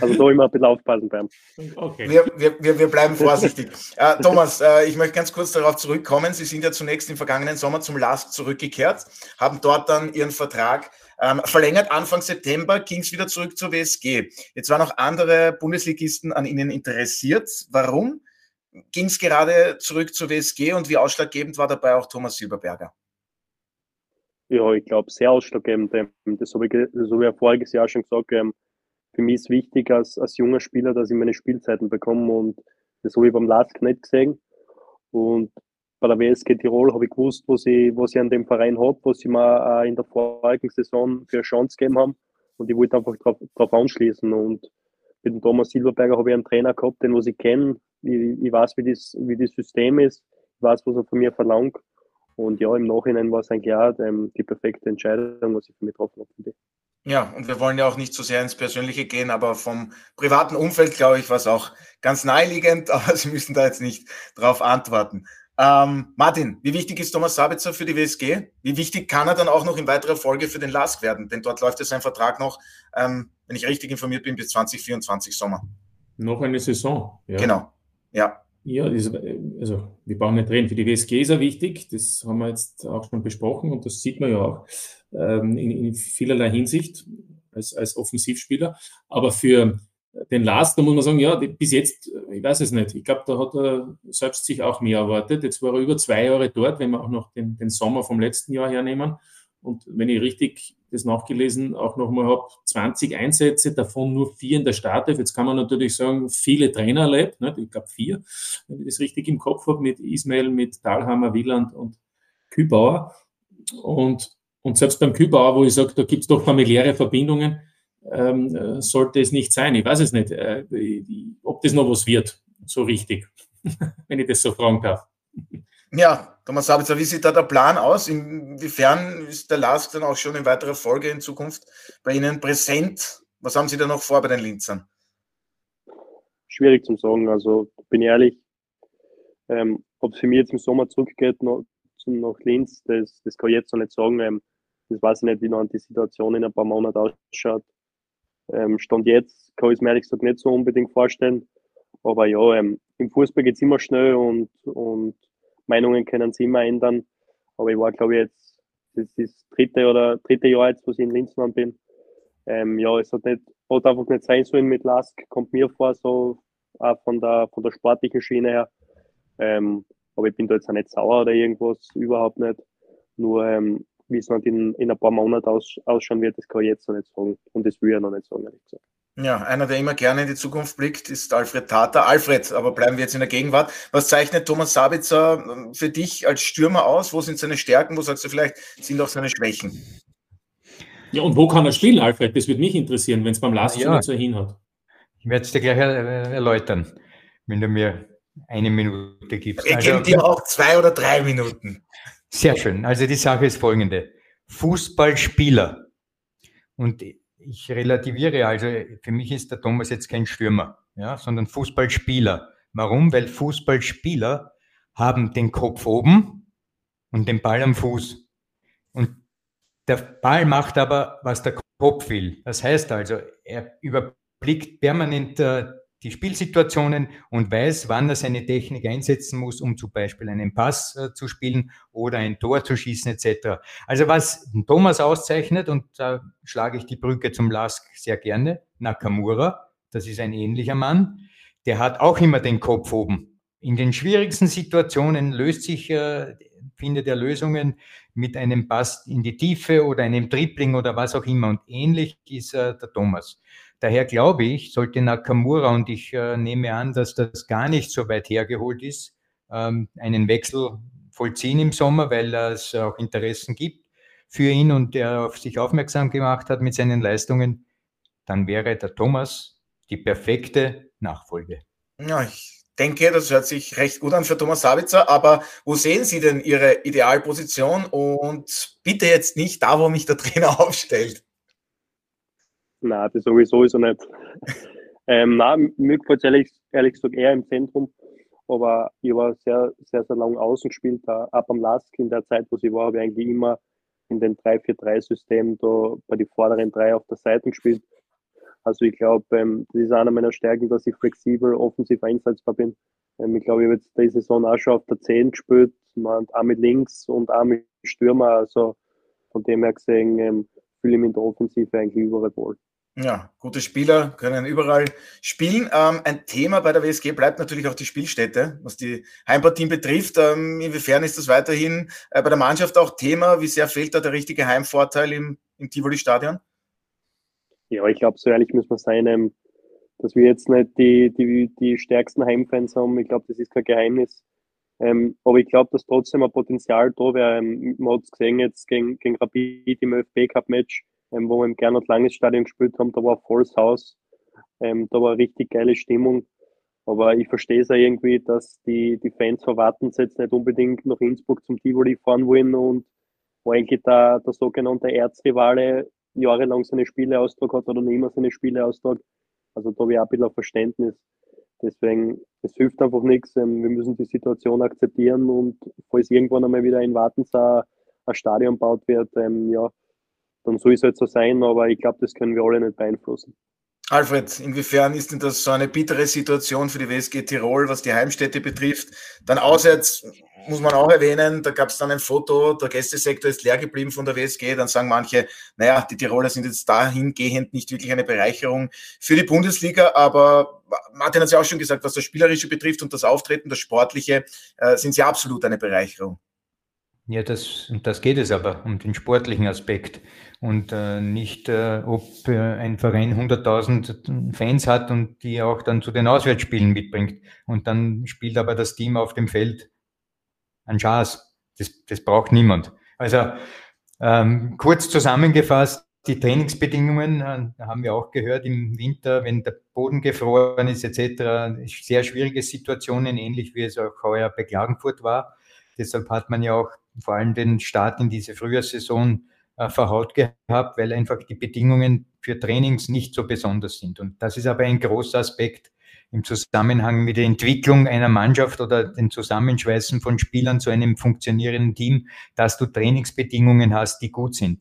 Speaker 3: also da immer ein bisschen aufpassen beim.
Speaker 1: Okay. Wir, wir, wir bleiben vorsichtig. [LAUGHS] äh, Thomas, äh, ich möchte ganz kurz darauf zurückkommen. Sie sind ja zunächst im vergangenen Sommer zum LASK zurückgekehrt, haben dort dann Ihren Vertrag ähm, verlängert. Anfang September ging es wieder zurück zur WSG. Jetzt waren auch andere Bundesligisten an Ihnen interessiert. Warum ging es gerade zurück zur WSG und wie ausschlaggebend war dabei auch Thomas Silberberger?
Speaker 3: Ja, ich glaube, sehr ausschlaggebend. Das habe ich, habe ich voriges Jahr schon gesagt. Ähm, für mich ist wichtig als, als junger Spieler, dass ich meine Spielzeiten bekomme und das habe ich beim LASK nicht gesehen. Und bei der WSG Tirol habe ich gewusst, was ich, was ich an dem Verein habe, was sie mir in der vorigen Saison für eine Chance gegeben haben. Und ich wollte einfach darauf anschließen. Und mit dem Thomas Silberberger habe ich einen Trainer gehabt, den was ich kenne. Ich, ich weiß, wie das, wie das System ist. Ich weiß, was er von mir verlangt. Und ja, im Nachhinein war es eigentlich auch ähm, die perfekte Entscheidung, was ich für mich getroffen habe.
Speaker 1: Ja, und wir wollen ja auch nicht so sehr ins Persönliche gehen, aber vom privaten Umfeld, glaube ich, war es auch ganz naheliegend, [LAUGHS] aber Sie müssen da jetzt nicht drauf antworten. Ähm, Martin, wie wichtig ist Thomas Sabitzer für die WSG? Wie wichtig kann er dann auch noch in weiterer Folge für den LASK werden? Denn dort läuft ja sein Vertrag noch, ähm, wenn ich richtig informiert bin, bis 2024 Sommer.
Speaker 5: Noch eine Saison.
Speaker 1: Ja. Genau, ja.
Speaker 5: Ja, das, also wir brauchen nicht reden. Für die WSG ist er wichtig. Das haben wir jetzt auch schon besprochen und das sieht man ja auch ähm, in, in vielerlei Hinsicht als, als Offensivspieler. Aber für den Last, da muss man sagen, ja, bis jetzt, ich weiß es nicht. Ich glaube, da hat er selbst sich auch mehr erwartet. Jetzt war er über zwei Jahre dort, wenn wir auch noch den, den Sommer vom letzten Jahr hernehmen. Und wenn ich richtig das nachgelesen auch nochmal habe, 20 Einsätze, davon nur vier in der Startelf. Jetzt kann man natürlich sagen, viele Trainer erlebt, ne? ich glaube vier, wenn ich das richtig im Kopf habe, mit Ismail, mit Dahlhammer, Wieland und Kübauer. Und, und selbst beim Kübauer, wo ich sage, da gibt es doch familiäre Verbindungen, ähm, sollte es nicht sein. Ich weiß es nicht, äh, ob das noch was wird, so richtig, [LAUGHS] wenn ich das so fragen darf.
Speaker 1: Ja, Thomas Sabitzer, wie sieht da der Plan aus? Inwiefern ist der LASK dann auch schon in weiterer Folge in Zukunft bei Ihnen präsent? Was haben Sie da noch vor bei den Linzern?
Speaker 3: Schwierig zu sagen. Also bin ich ehrlich, ähm, ob es für mich jetzt im Sommer zurückgeht noch, nach Linz, das, das kann ich jetzt noch nicht sagen. Ähm, das weiß ich nicht, wie noch die Situation in ein paar Monaten ausschaut. Ähm, Stand jetzt kann ich es mir ehrlich gesagt nicht so unbedingt vorstellen. Aber ja, ähm, im Fußball geht es immer schnell und, und Meinungen können sich immer ändern. Aber ich war, glaube ich, jetzt, das ist das dritte oder dritte Jahr jetzt, wo ich in Linzmann bin. Ähm, ja, es hat nicht, hat einfach nicht sein sollen mit Lask, kommt mir vor, so auch von der, von der sportlichen Schiene her. Ähm, aber ich bin da jetzt auch nicht sauer oder irgendwas, überhaupt nicht. Nur ähm, wie es in, in ein paar Monaten aus, ausschauen wird, das kann ich jetzt noch nicht sagen. Und das will ich noch nicht sagen, ehrlich gesagt.
Speaker 1: Ja, einer, der immer gerne in die Zukunft blickt, ist Alfred Tata. Alfred, aber bleiben wir jetzt in der Gegenwart. Was zeichnet Thomas Sabitzer ähm, für dich als Stürmer aus? Wo sind seine Stärken? Wo sagst du vielleicht, sind auch seine Schwächen?
Speaker 5: Ja, und wo kann er spielen, Alfred? Das würde mich interessieren, wenn es beim Last ja. so hinhat.
Speaker 4: Ich werde es dir gleich erläutern, wenn du mir eine Minute gibst.
Speaker 1: Wir also, dir auch zwei oder drei Minuten.
Speaker 4: Sehr schön. Also die Sache ist folgende. Fußballspieler. Und ich relativiere, also für mich ist der Thomas jetzt kein Stürmer, ja, sondern Fußballspieler. Warum? Weil Fußballspieler haben den Kopf oben und den Ball am Fuß. Und der Ball macht aber, was der Kopf will. Das heißt also, er überblickt permanent äh, die Spielsituationen und weiß, wann er seine Technik einsetzen muss, um zum Beispiel einen Pass äh, zu spielen oder ein Tor zu schießen etc. Also was Thomas auszeichnet, und da schlage ich die Brücke zum Lask sehr gerne, Nakamura, das ist ein ähnlicher Mann, der hat auch immer den Kopf oben. In den schwierigsten Situationen löst sich, äh, findet er Lösungen mit einem Pass in die Tiefe oder einem Tripling oder was auch immer. Und ähnlich ist äh, der Thomas. Daher glaube ich, sollte Nakamura, und ich äh, nehme an, dass das gar nicht so weit hergeholt ist, ähm, einen Wechsel vollziehen im Sommer, weil es auch Interessen gibt für ihn und er auf sich aufmerksam gemacht hat mit seinen Leistungen, dann wäre der Thomas die perfekte Nachfolge.
Speaker 1: Ja, ich denke, das hört sich recht gut an für Thomas Sabitzer, aber wo sehen Sie denn Ihre Idealposition und bitte jetzt nicht da, wo mich der [LAUGHS] Trainer aufstellt?
Speaker 3: Nein, das sowieso ist er nicht. [LAUGHS] ähm, nein, mir gefällt es ehrlich, ehrlich gesagt eher im Zentrum. Aber ich war sehr, sehr, sehr lange außen gespielt. Da, ab am Lask in der Zeit, wo ich war, habe ich eigentlich immer in den 3-4-3-System da bei den vorderen drei auf der Seite gespielt. Also ich glaube, ähm, das ist einer meiner Stärken, dass ich flexibel, offensiv einsetzbar bin. Ähm, ich glaube, ich habe jetzt diese Saison auch schon auf der 10 gespielt, man, auch mit links und auch mit Stürmer. Also von dem her gesehen ähm, fühle ich mich in der Offensive eigentlich überall wohl.
Speaker 1: Ja, gute Spieler können überall spielen. Ähm, ein Thema bei der WSG bleibt natürlich auch die Spielstätte, was die Heimpartien betrifft. Ähm, inwiefern ist das weiterhin äh, bei der Mannschaft auch Thema? Wie sehr fehlt da der richtige Heimvorteil im, im Tivoli-Stadion?
Speaker 3: Ja, ich glaube, so ehrlich muss man sein, ähm, dass wir jetzt nicht die, die, die stärksten Heimfans haben. Ich glaube, das ist kein Geheimnis. Ähm, aber ich glaube, dass trotzdem ein Potenzial da wäre. Ähm, man hat es gesehen jetzt gegen, gegen Rapid im ÖFB Cup Match ähm, wo wir im Gernot Langes Stadion gespielt haben, da war volles Haus, da war richtig geile Stimmung. Aber ich verstehe es ja irgendwie, dass die, die Fans verwarten jetzt nicht unbedingt nach Innsbruck zum Tivoli fahren wollen und wo eigentlich der, der sogenannte Erzrivale jahrelang seine Spiele austrag hat oder nicht immer seine Spiele austrag. Also da habe ich auch ein bisschen Verständnis. Deswegen, es hilft einfach nichts. Ähm, wir müssen die Situation akzeptieren und falls irgendwann einmal wieder in Wartensau ein Stadion baut wird, ähm, ja, dann soll es halt so sein, aber ich glaube, das können wir alle nicht beeinflussen.
Speaker 1: Alfred, inwiefern ist denn das so eine bittere Situation für die WSG Tirol, was die Heimstätte betrifft? Dann auswärts muss man auch erwähnen, da gab es dann ein Foto, der Gästesektor ist leer geblieben von der WSG. Dann sagen manche, naja, die Tiroler sind jetzt dahingehend nicht wirklich eine Bereicherung für die Bundesliga. Aber Martin hat es ja auch schon gesagt, was das Spielerische betrifft und das Auftreten, das Sportliche, äh, sind sie absolut eine Bereicherung.
Speaker 4: Ja, das, das geht es aber um den sportlichen Aspekt und äh, nicht, äh, ob äh, ein Verein 100.000 Fans hat und die auch dann zu den Auswärtsspielen mitbringt. Und dann spielt aber das Team auf dem Feld ein Schaß. Das, das braucht niemand. Also ähm, kurz zusammengefasst, die Trainingsbedingungen äh, haben wir auch gehört im Winter, wenn der Boden gefroren ist etc. Sehr schwierige Situationen, ähnlich wie es auch heuer bei Klagenfurt war. Deshalb hat man ja auch vor allem den Start in diese Frühjahrssaison äh, verhaut gehabt, weil einfach die Bedingungen für Trainings nicht so besonders sind. Und das ist aber ein großer Aspekt im Zusammenhang mit der Entwicklung einer Mannschaft oder den Zusammenschweißen von Spielern zu einem funktionierenden Team, dass du Trainingsbedingungen hast, die gut sind.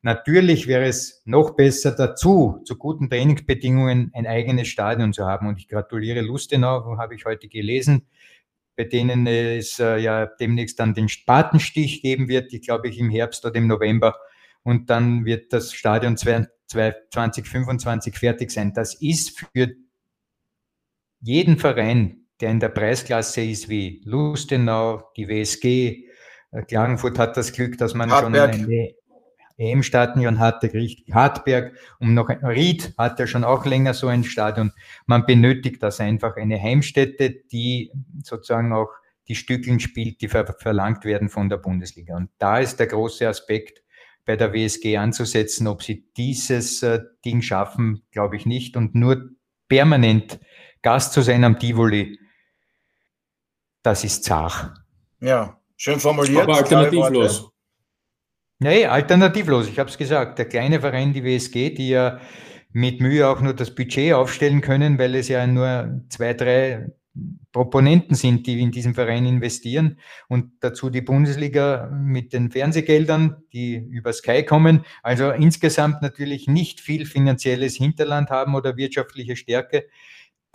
Speaker 4: Natürlich wäre es noch besser dazu, zu guten Trainingsbedingungen ein eigenes Stadion zu haben. Und ich gratuliere Lustenau, habe ich heute gelesen, bei denen es äh, ja demnächst dann den Spatenstich geben wird, ich glaube ich im Herbst oder im November. Und dann wird das Stadion 2025 fertig sein. Das ist für jeden Verein, der in der Preisklasse ist wie Lustenau, die WSG, äh, Klagenfurt hat das Glück, dass man Hartberg. schon eine EM-Stadion hatte, Hartberg und noch Ried hat ja schon auch länger so ein Stadion. Man benötigt das einfach, eine Heimstätte, die sozusagen auch die Stückeln spielt, die ver verlangt werden von der Bundesliga. Und da ist der große Aspekt bei der WSG anzusetzen. Ob sie dieses äh, Ding schaffen, glaube ich nicht. Und nur permanent Gast zu sein am Tivoli, das ist zach.
Speaker 1: Ja, schön formuliert.
Speaker 5: Aber alternativlos.
Speaker 4: Nee, alternativlos, ich habe es gesagt. Der kleine Verein, die WSG, die ja mit Mühe auch nur das Budget aufstellen können, weil es ja nur zwei, drei Proponenten sind, die in diesem Verein investieren und dazu die Bundesliga mit den Fernsehgeldern, die über Sky kommen. Also insgesamt natürlich nicht viel finanzielles Hinterland haben oder wirtschaftliche Stärke.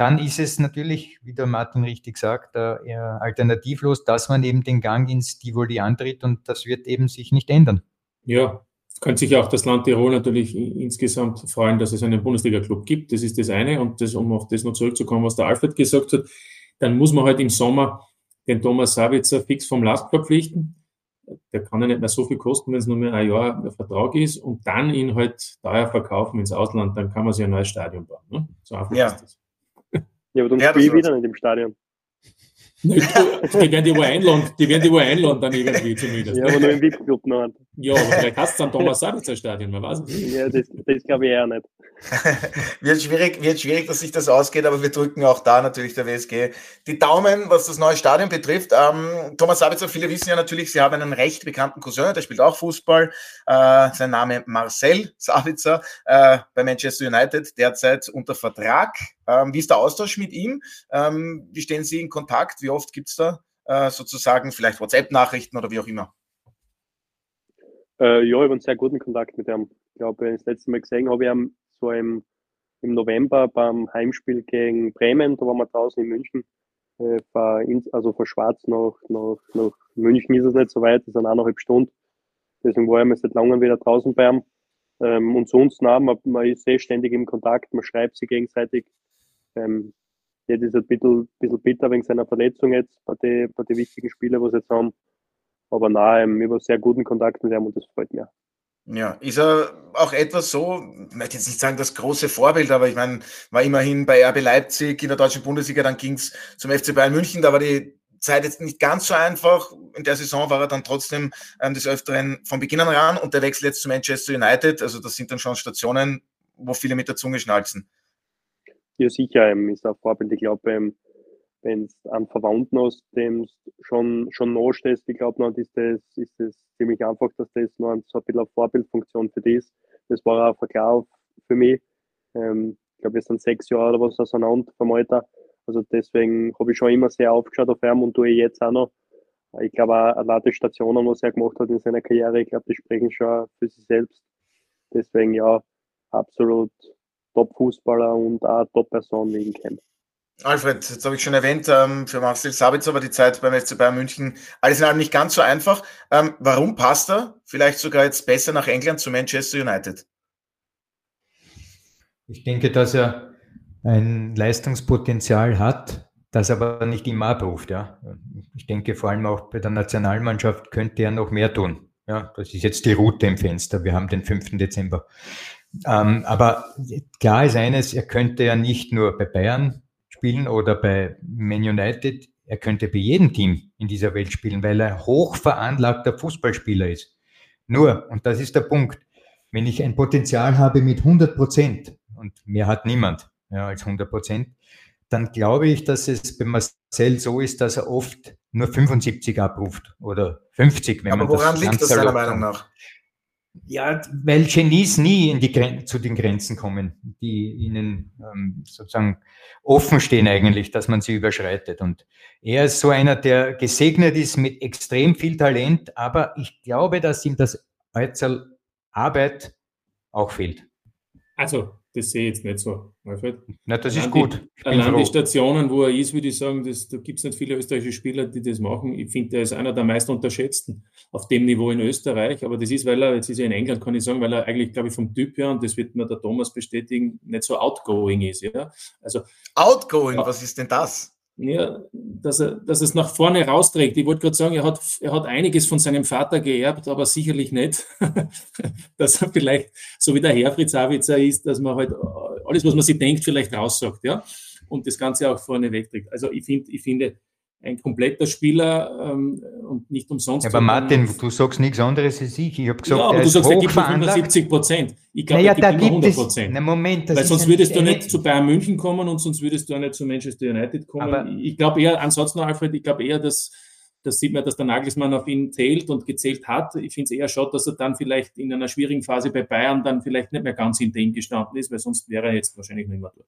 Speaker 4: Dann ist es natürlich, wie der Martin richtig sagt, äh, alternativlos, dass man eben den Gang ins Tivoli antritt und das wird eben sich nicht ändern.
Speaker 5: Ja, könnte sich auch das Land Tirol natürlich insgesamt freuen, dass es einen Bundesliga-Club gibt. Das ist das eine. Und das, um auf das noch zurückzukommen, was der Alfred gesagt hat, dann muss man halt im Sommer den Thomas Savitzer fix vom Last verpflichten. Der kann ja nicht mehr so viel kosten, wenn es nur mehr ein Jahr Vertrag ist und dann ihn halt teuer verkaufen ins Ausland, dann kann man sich ein neues Stadion bauen. Ne?
Speaker 3: So einfach ja. ist das. Ja, aber dann ja, spiele ich wieder nicht im Stadion.
Speaker 5: Die werden die wohl einladen, die werden die wohl einladen dann irgendwie zumindest.
Speaker 3: Ja, aber nur im VIP-Club noch.
Speaker 5: Ja, aber vielleicht hast du dann Thomas Savitzer Stadion, man weiß
Speaker 3: es Ja, das, das glaube ich eher nicht. [LAUGHS]
Speaker 1: wird, schwierig, wird schwierig, dass sich das ausgeht, aber wir drücken auch da natürlich der WSG die Daumen, was das neue Stadion betrifft. Ähm, Thomas Sabitzer, viele wissen ja natürlich, sie haben einen recht bekannten Cousin, der spielt auch Fußball. Äh, sein Name Marcel Sabitzer äh, bei Manchester United, derzeit unter Vertrag. Ähm, wie ist der Austausch mit ihm? Ähm, wie stehen Sie in Kontakt? Wie oft gibt es da äh, sozusagen vielleicht WhatsApp-Nachrichten oder wie auch immer?
Speaker 3: Äh, ja, ich habe einen sehr guten Kontakt mit ihm. Ich glaube, das letzte Mal gesehen habe ich ihn so im, im November beim Heimspiel gegen Bremen, da waren wir draußen in München. Äh, also von Schwarz nach, nach, nach München ist es nicht so weit, das sind eineinhalb Stunden. Deswegen war ich seit langem wieder draußen bei ihm. Ähm, und sonst, nein, man, man ist sehr ständig im Kontakt, man schreibt sich gegenseitig. Ähm, jetzt ist ein bisschen, bisschen bitter wegen seiner Verletzung jetzt bei den bei die wichtigen Spielen, was sie jetzt haben. Aber nein, ich habe sehr guten Kontakt mit ihm und das freut mich.
Speaker 1: Ja, ist er auch etwas so, ich möchte jetzt nicht sagen das große Vorbild, aber ich meine, war immerhin bei RB Leipzig in der deutschen Bundesliga, dann ging es zum FC Bayern München, da war die Zeit jetzt nicht ganz so einfach. In der Saison war er dann trotzdem ähm, des Öfteren von Beginn an ran und der Wechsel jetzt zu Manchester United, also das sind dann schon Stationen, wo viele mit der Zunge schnalzen.
Speaker 3: Ja, sicher, ähm, ist ein Vorbild. Ich glaube, ähm, wenn du einen Verwandten hast, dem schon, schon nachstehst, ich glaube, dann ist das, ist das ziemlich einfach, dass das noch so ein bisschen eine Vorbildfunktion für dich ist. Das war auch ein Verkauf für mich. Ähm, ich glaube, wir sind sechs Jahre oder was auseinander vom Alter. Also deswegen habe ich schon immer sehr aufgeschaut auf ihn und tue ich jetzt auch noch. Ich glaube auch allein die Stationen, was er gemacht hat in seiner Karriere, ich glaube, die sprechen schon für sich selbst. Deswegen ja, absolut Top-Fußballer und auch Top-Person, ihn kenne.
Speaker 1: Alfred, jetzt habe ich schon erwähnt, ähm, für Marcel Sabitzer war die Zeit beim FC Bayern München alles in allem nicht ganz so einfach. Ähm, warum passt er vielleicht sogar jetzt besser nach England zu Manchester United?
Speaker 4: Ich denke, dass er ein Leistungspotenzial hat, das aber nicht immer abruft. Ja. Ich denke vor allem auch bei der Nationalmannschaft könnte er noch mehr tun. Ja, das ist jetzt die Route im Fenster. Wir haben den 5. Dezember. Ähm, aber klar ist eines, er könnte ja nicht nur bei Bayern spielen oder bei Man United. Er könnte bei jedem Team in dieser Welt spielen, weil er hochveranlagter Fußballspieler ist. Nur, und das ist der Punkt, wenn ich ein Potenzial habe mit 100 Prozent und mehr hat niemand ja, als 100 Prozent, dann glaube ich, dass es bei Marcel so ist, dass er oft nur 75 abruft oder 50,
Speaker 1: wenn Aber man woran das liegt das deiner Meinung nach?
Speaker 4: Ja, weil Genies nie in die zu den Grenzen kommen, die ihnen ähm, sozusagen offen stehen eigentlich, dass man sie überschreitet. Und er ist so einer, der gesegnet ist mit extrem viel Talent, aber ich glaube, dass ihm das Äußerl Arbeit auch fehlt.
Speaker 5: Also das sehe ich jetzt nicht so,
Speaker 4: Alfred. Na, das allein ist gut.
Speaker 5: Die, allein die Stationen, wo er ist, würde ich sagen, das, da gibt es nicht viele österreichische Spieler, die das machen. Ich finde, er ist einer der meist unterschätzten auf dem Niveau in Österreich. Aber das ist, weil er, jetzt ist er in England, kann ich sagen, weil er eigentlich, glaube ich, vom Typ her, und das wird mir der Thomas bestätigen, nicht so outgoing ist. Ja?
Speaker 1: Also, outgoing, ja, was ist denn das?
Speaker 5: Ja, dass, er, dass es nach vorne rausträgt. Ich wollte gerade sagen, er hat, er hat einiges von seinem Vater geerbt, aber sicherlich nicht, [LAUGHS] dass er vielleicht, so wie der Herfried Savitzer ist, dass man halt alles, was man sich denkt, vielleicht raussagt, ja, und das Ganze auch vorne wegträgt. Also ich finde, ich finde, ein kompletter Spieler ähm, und nicht umsonst.
Speaker 4: Ja, aber Martin, du sagst nichts anderes als ich. Ich habe gesagt, ja, aber
Speaker 5: du sagst, er gibt 75 Prozent. Ich glaube, naja, er gibt immer 100 Prozent.
Speaker 4: Moment,
Speaker 5: Weil sonst würdest du nicht zu Bayern München kommen und sonst würdest du auch nicht zu Manchester United kommen. Aber ich glaube eher, ansonsten noch, Alfred, ich glaube eher, dass das sieht man, dass der Nagelsmann auf ihn zählt und gezählt hat. Ich finde es eher schade, dass er dann vielleicht in einer schwierigen Phase bei Bayern dann vielleicht nicht mehr ganz hinter ihm gestanden ist, weil sonst wäre er jetzt wahrscheinlich nicht mehr dort.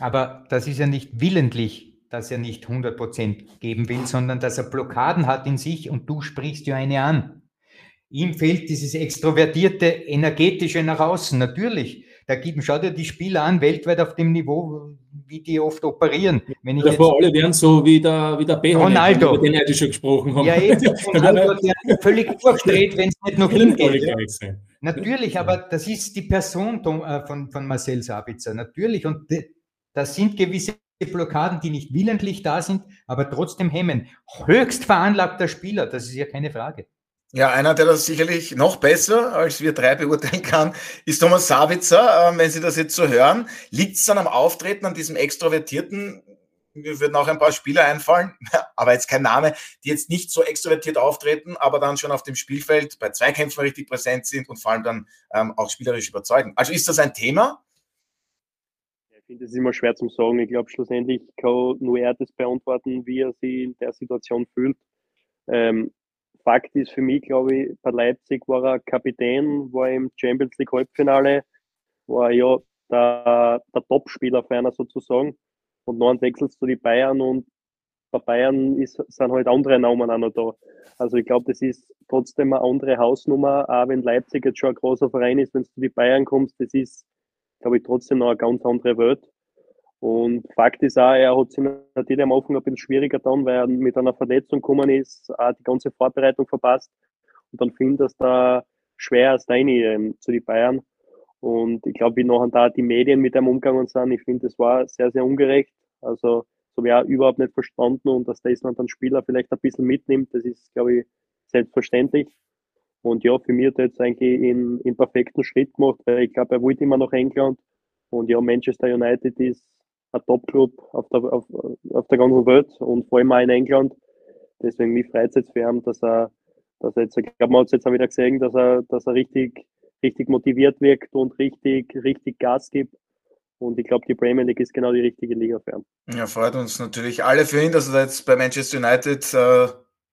Speaker 4: Aber das ist ja nicht willentlich dass er nicht 100% geben will, sondern dass er Blockaden hat in sich und du sprichst ja eine an. Ihm fehlt dieses extrovertierte, energetische nach außen, natürlich. Da gibt, schau dir die Spieler an, weltweit auf dem Niveau, wie die oft operieren.
Speaker 5: Wenn ich Davor alle werden so wie der, wie der
Speaker 4: Beho, Ronaldo.
Speaker 5: über den heute schon gesprochen haben.
Speaker 4: Ja, eben, [LAUGHS] Ronaldo, der völlig durchdreht, wenn es nicht noch hingeht. Natürlich, aber das ist die Person äh, von, von Marcel Sabitzer, natürlich. Und das sind gewisse Blockaden, die nicht willentlich da sind, aber trotzdem hemmen. Höchst veranlagter Spieler, das ist ja keine Frage.
Speaker 1: Ja, einer, der das sicherlich noch besser als wir drei beurteilen kann, ist Thomas Savitzer. Ähm, wenn Sie das jetzt so hören, liegt es dann am Auftreten, an diesem extrovertierten, mir würden auch ein paar Spieler einfallen, [LAUGHS] aber jetzt kein Name, die jetzt nicht so extrovertiert auftreten, aber dann schon auf dem Spielfeld bei Zweikämpfen richtig präsent sind und vor allem dann ähm, auch spielerisch überzeugen. Also ist das ein Thema?
Speaker 3: Finde es immer schwer zu sagen. Ich glaube, schlussendlich kann nur er das beantworten, wie er sich in der Situation fühlt. Ähm, Fakt ist für mich, glaube ich, bei Leipzig war er Kapitän, war im Champions League Halbfinale, war ja der, der Top-Spieler für einer sozusagen. Und dann wechselst du die Bayern und bei Bayern ist, sind halt andere Namen auch noch da. Also ich glaube, das ist trotzdem eine andere Hausnummer, auch wenn Leipzig jetzt schon ein großer Verein ist, wenn du die Bayern kommst, das ist glaube ich, trotzdem noch eine ganz andere Welt. Und Fakt ist auch, er hat sich natürlich am Anfang ein bisschen schwieriger dann, weil er mit einer Verletzung gekommen ist, auch die ganze Vorbereitung verpasst. Und dann finde ich, dass da schwer ist rein ähm, zu den Bayern. Und ich glaube, wie nachher da die Medien mit dem umgegangen sind, ich finde, das war sehr, sehr ungerecht. Also, so auch überhaupt nicht verstanden und dass das dann Spieler vielleicht ein bisschen mitnimmt, das ist, glaube ich, selbstverständlich. Und ja, für mich hat er jetzt eigentlich in, in perfekten Schritt gemacht, weil ich glaube, er wollte immer nach England. Und ja, Manchester United ist ein Top-Club auf der, auf, auf der ganzen Welt und vor allem auch in England. Deswegen mich freut es jetzt für ihn, dass er, dass er jetzt, ich glaube, man hat es jetzt auch wieder gesehen, dass er, dass er richtig, richtig motiviert wirkt und richtig, richtig Gas gibt. Und ich glaube, die Premier League ist genau die richtige Liga für ihn.
Speaker 1: Ja, freut uns natürlich alle für ihn, dass er jetzt bei Manchester United äh,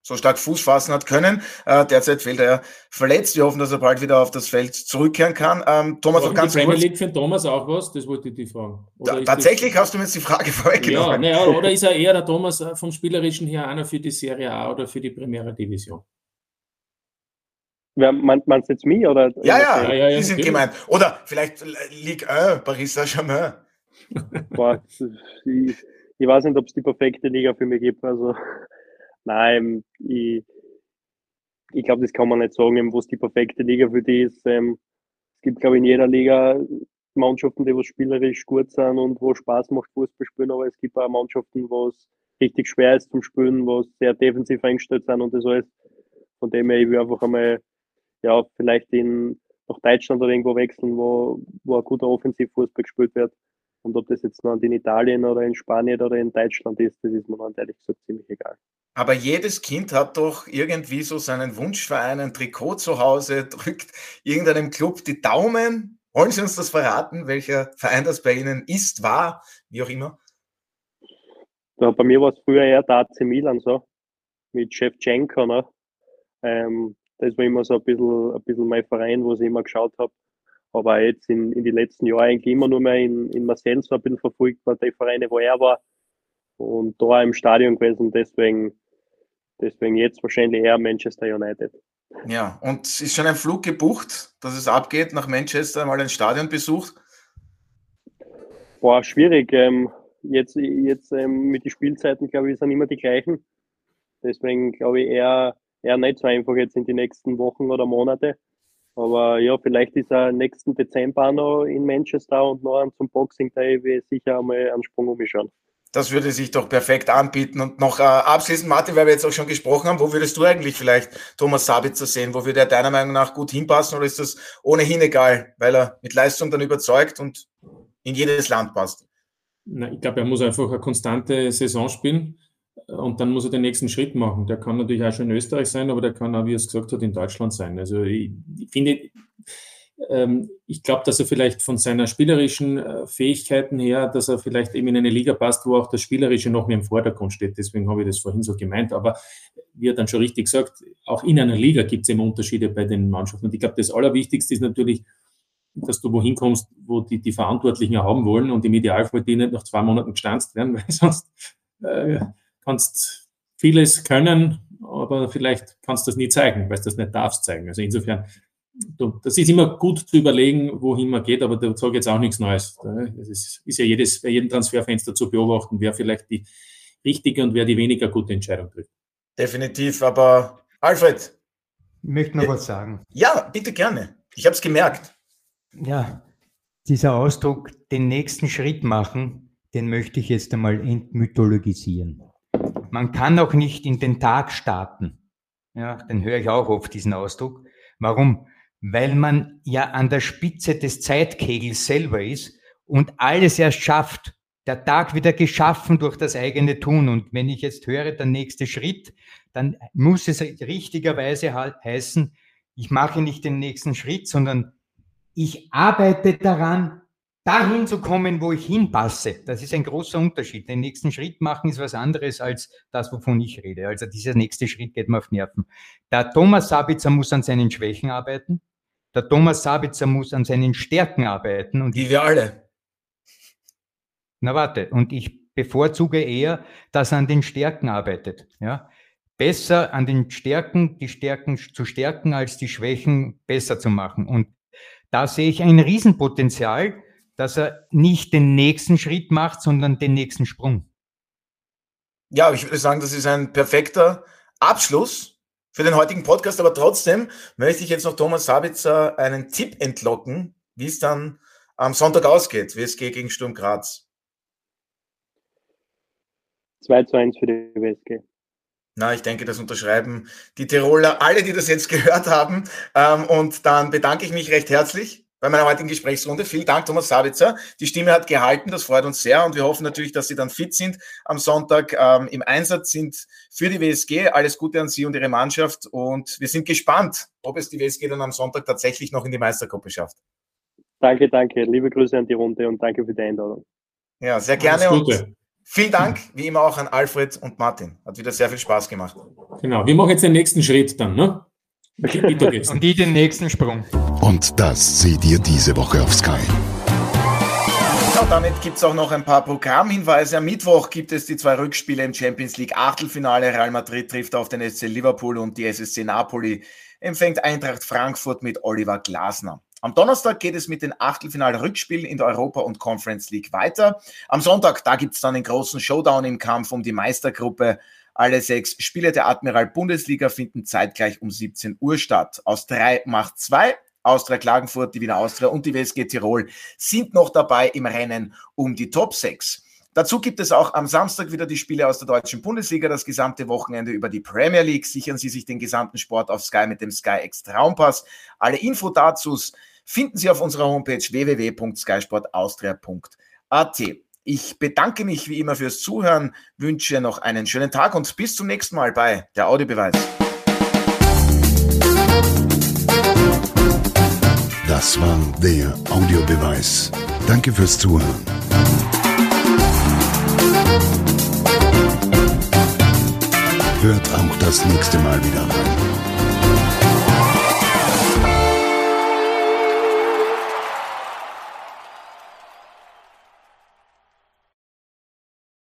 Speaker 1: so stark Fuß fassen hat können. Äh, derzeit fehlt er ja verletzt. Wir hoffen, dass er bald wieder auf das Feld zurückkehren kann. Ähm, Thomas,
Speaker 5: noch ganz die Premier League für Thomas auch was? Das wollte ich dich fragen.
Speaker 1: Da, tatsächlich das... hast du mir jetzt die Frage [LAUGHS] vorweggenommen.
Speaker 5: Ja, naja, oder ist er eher der Thomas äh, vom Spielerischen her einer für die Serie A oder für die Primera Division?
Speaker 3: Wer, man jetzt mich? Oder,
Speaker 1: ja, ja, ja, ja, die sind gemeint. Oder vielleicht Ligue 1, Paris Saint-Germain.
Speaker 3: Boah, ich, ich weiß nicht, ob es die perfekte Liga für mich gibt. Also Nein, ich, ich glaube, das kann man nicht sagen, wo es die perfekte Liga für die ist. Ähm, es gibt, glaube ich, in jeder Liga Mannschaften, die was spielerisch gut sind und wo Spaß macht, Fußball spielen, aber es gibt auch Mannschaften, wo es richtig schwer ist zum Spielen, wo es sehr defensiv eingestellt sind und das alles. Von dem her, ich will einfach einmal, ja, vielleicht in, nach Deutschland oder irgendwo wechseln, wo, wo ein guter Offensivfußball gespielt wird. Und ob das jetzt noch in Italien oder in Spanien oder in Deutschland ist, das ist mir dann ehrlich gesagt ziemlich egal.
Speaker 1: Aber jedes Kind hat doch irgendwie so seinen Wunschverein, ein Trikot zu Hause, [LAUGHS] drückt irgendeinem Club die Daumen. Wollen Sie uns das verraten, welcher Verein das bei Ihnen ist, war, wie auch immer?
Speaker 3: Ja, bei mir war es früher eher der AC Milan so, mit Shevchenko. Ne? Ähm, das war immer so ein bisschen, ein bisschen mein Verein, wo ich immer geschaut habe. Aber jetzt in, in den letzten Jahren eigentlich immer nur mehr in, in Marseille so ein bisschen verfolgt, weil die Vereine, wo er war, und da im Stadion gewesen. Deswegen Deswegen jetzt wahrscheinlich eher Manchester United.
Speaker 1: Ja, und ist schon ein Flug gebucht, dass es abgeht nach Manchester, mal ein Stadion besucht?
Speaker 3: Boah, schwierig. Ähm, jetzt jetzt ähm, mit den Spielzeiten, glaube ich, sind immer die gleichen. Deswegen glaube ich eher, eher nicht so einfach jetzt in die nächsten Wochen oder Monate. Aber ja, vielleicht ist er nächsten Dezember noch in Manchester und noch zum Boxing Day will sicher einmal einen Sprung umschauen.
Speaker 1: Das würde sich doch perfekt anbieten. Und noch äh, abschließend, Martin, weil wir jetzt auch schon gesprochen haben, wo würdest du eigentlich vielleicht Thomas Sabitzer sehen? Wo würde er deiner Meinung nach gut hinpassen oder ist das ohnehin egal, weil er mit Leistung dann überzeugt und in jedes Land passt?
Speaker 5: Na, ich glaube, er muss einfach eine konstante Saison spielen und dann muss er den nächsten Schritt machen. Der kann natürlich auch schon in Österreich sein, aber der kann auch, wie er es gesagt hat, in Deutschland sein. Also ich, ich finde, ähm, ich glaube, dass er vielleicht von seiner spielerischen äh, Fähigkeiten her, dass er vielleicht eben in eine Liga passt, wo auch das Spielerische noch mehr im Vordergrund steht. Deswegen habe ich das vorhin so gemeint. Aber wie er dann schon richtig sagt, auch in einer Liga gibt es immer Unterschiede bei den Mannschaften. Und ich glaube, das Allerwichtigste ist natürlich, dass du wohin kommst, wo die, die Verantwortlichen haben wollen und im Idealfall die nicht nach zwei Monaten gestanzt werden, [LAUGHS] weil sonst äh, kannst vieles können, aber vielleicht kannst du das nie zeigen, weil du das nicht darfst zeigen. Also insofern das ist immer gut zu überlegen, wohin man geht, aber da sage ich jetzt auch nichts Neues. Es ist, ist ja jedes, bei jedem Transferfenster zu beobachten, wer vielleicht die richtige und wer die weniger gute Entscheidung trifft.
Speaker 1: Definitiv, aber Alfred.
Speaker 4: Ich möchte noch äh, was sagen.
Speaker 1: Ja, bitte gerne. Ich habe es gemerkt.
Speaker 4: Ja, dieser Ausdruck, den nächsten Schritt machen, den möchte ich jetzt einmal entmythologisieren. Man kann auch nicht in den Tag starten. Ja, den höre ich auch oft, diesen Ausdruck. Warum? weil man ja an der Spitze des Zeitkegels selber ist und alles erst schafft. Der Tag wieder geschaffen durch das eigene Tun. Und wenn ich jetzt höre, der nächste Schritt, dann muss es richtigerweise heißen, ich mache nicht den nächsten Schritt, sondern ich arbeite daran, dahin zu kommen, wo ich hinpasse. Das ist ein großer Unterschied. Den nächsten Schritt machen ist was anderes als das, wovon ich rede. Also dieser nächste Schritt geht mir auf Nerven. Der Thomas Sabitzer muss an seinen Schwächen arbeiten. Der Thomas Sabitzer muss an seinen Stärken arbeiten. Und
Speaker 1: Wie wir alle.
Speaker 4: Na warte, und ich bevorzuge eher, dass er an den Stärken arbeitet. Ja? Besser an den Stärken, die Stärken zu stärken, als die Schwächen besser zu machen. Und da sehe ich ein Riesenpotenzial, dass er nicht den nächsten Schritt macht, sondern den nächsten Sprung.
Speaker 1: Ja, ich würde sagen, das ist ein perfekter Abschluss für den heutigen Podcast, aber trotzdem möchte ich jetzt noch Thomas Sabitzer einen Tipp entlocken, wie es dann am Sonntag ausgeht, WSG gegen Sturm Graz.
Speaker 3: 2 zu 1 für die WSG.
Speaker 1: Na, ich denke, das unterschreiben die Tiroler, alle, die das jetzt gehört haben. Ähm, und dann bedanke ich mich recht herzlich bei meiner heutigen Gesprächsrunde. Vielen Dank, Thomas Sabitzer. Die Stimme hat gehalten, das freut uns sehr und wir hoffen natürlich, dass Sie dann fit sind am Sonntag ähm, im Einsatz sind für die WSG. Alles Gute an Sie und Ihre Mannschaft und wir sind gespannt, ob es die WSG dann am Sonntag tatsächlich noch in die Meistergruppe schafft.
Speaker 3: Danke, danke. Liebe Grüße an die Runde und danke für die Einladung.
Speaker 1: Ja, sehr gerne und vielen Dank, wie immer auch an Alfred und Martin. Hat wieder sehr viel Spaß gemacht.
Speaker 5: Genau, wir machen jetzt den nächsten Schritt dann, ne?
Speaker 4: Und die den nächsten Sprung.
Speaker 2: Und das seht ihr diese Woche auf Sky.
Speaker 1: Ja, damit gibt es auch noch ein paar Programmhinweise. Am Mittwoch gibt es die zwei Rückspiele im Champions League Achtelfinale. Real Madrid trifft auf den SC Liverpool und die SSC Napoli empfängt Eintracht Frankfurt mit Oliver Glasner. Am Donnerstag geht es mit den Achtelfinal-Rückspielen in der Europa- und Conference League weiter. Am Sonntag, da gibt es dann den großen Showdown im Kampf um die Meistergruppe. Alle sechs Spiele der Admiral Bundesliga finden zeitgleich um 17 Uhr statt. Aus drei macht zwei. Austria Klagenfurt, die Wiener Austria und die WSG Tirol sind noch dabei im Rennen um die Top 6. Dazu gibt es auch am Samstag wieder die Spiele aus der deutschen Bundesliga, das gesamte Wochenende über die Premier League. Sichern Sie sich den gesamten Sport auf Sky mit dem Sky X Traumpass. Alle Info dazu finden Sie auf unserer Homepage www.skysportaustria.at. Ich bedanke mich wie immer fürs Zuhören, wünsche noch einen schönen Tag und bis zum nächsten Mal bei der Audiobeweis.
Speaker 2: Das war der Audiobeweis. Danke fürs Zuhören. Hört auch das nächste Mal wieder rein.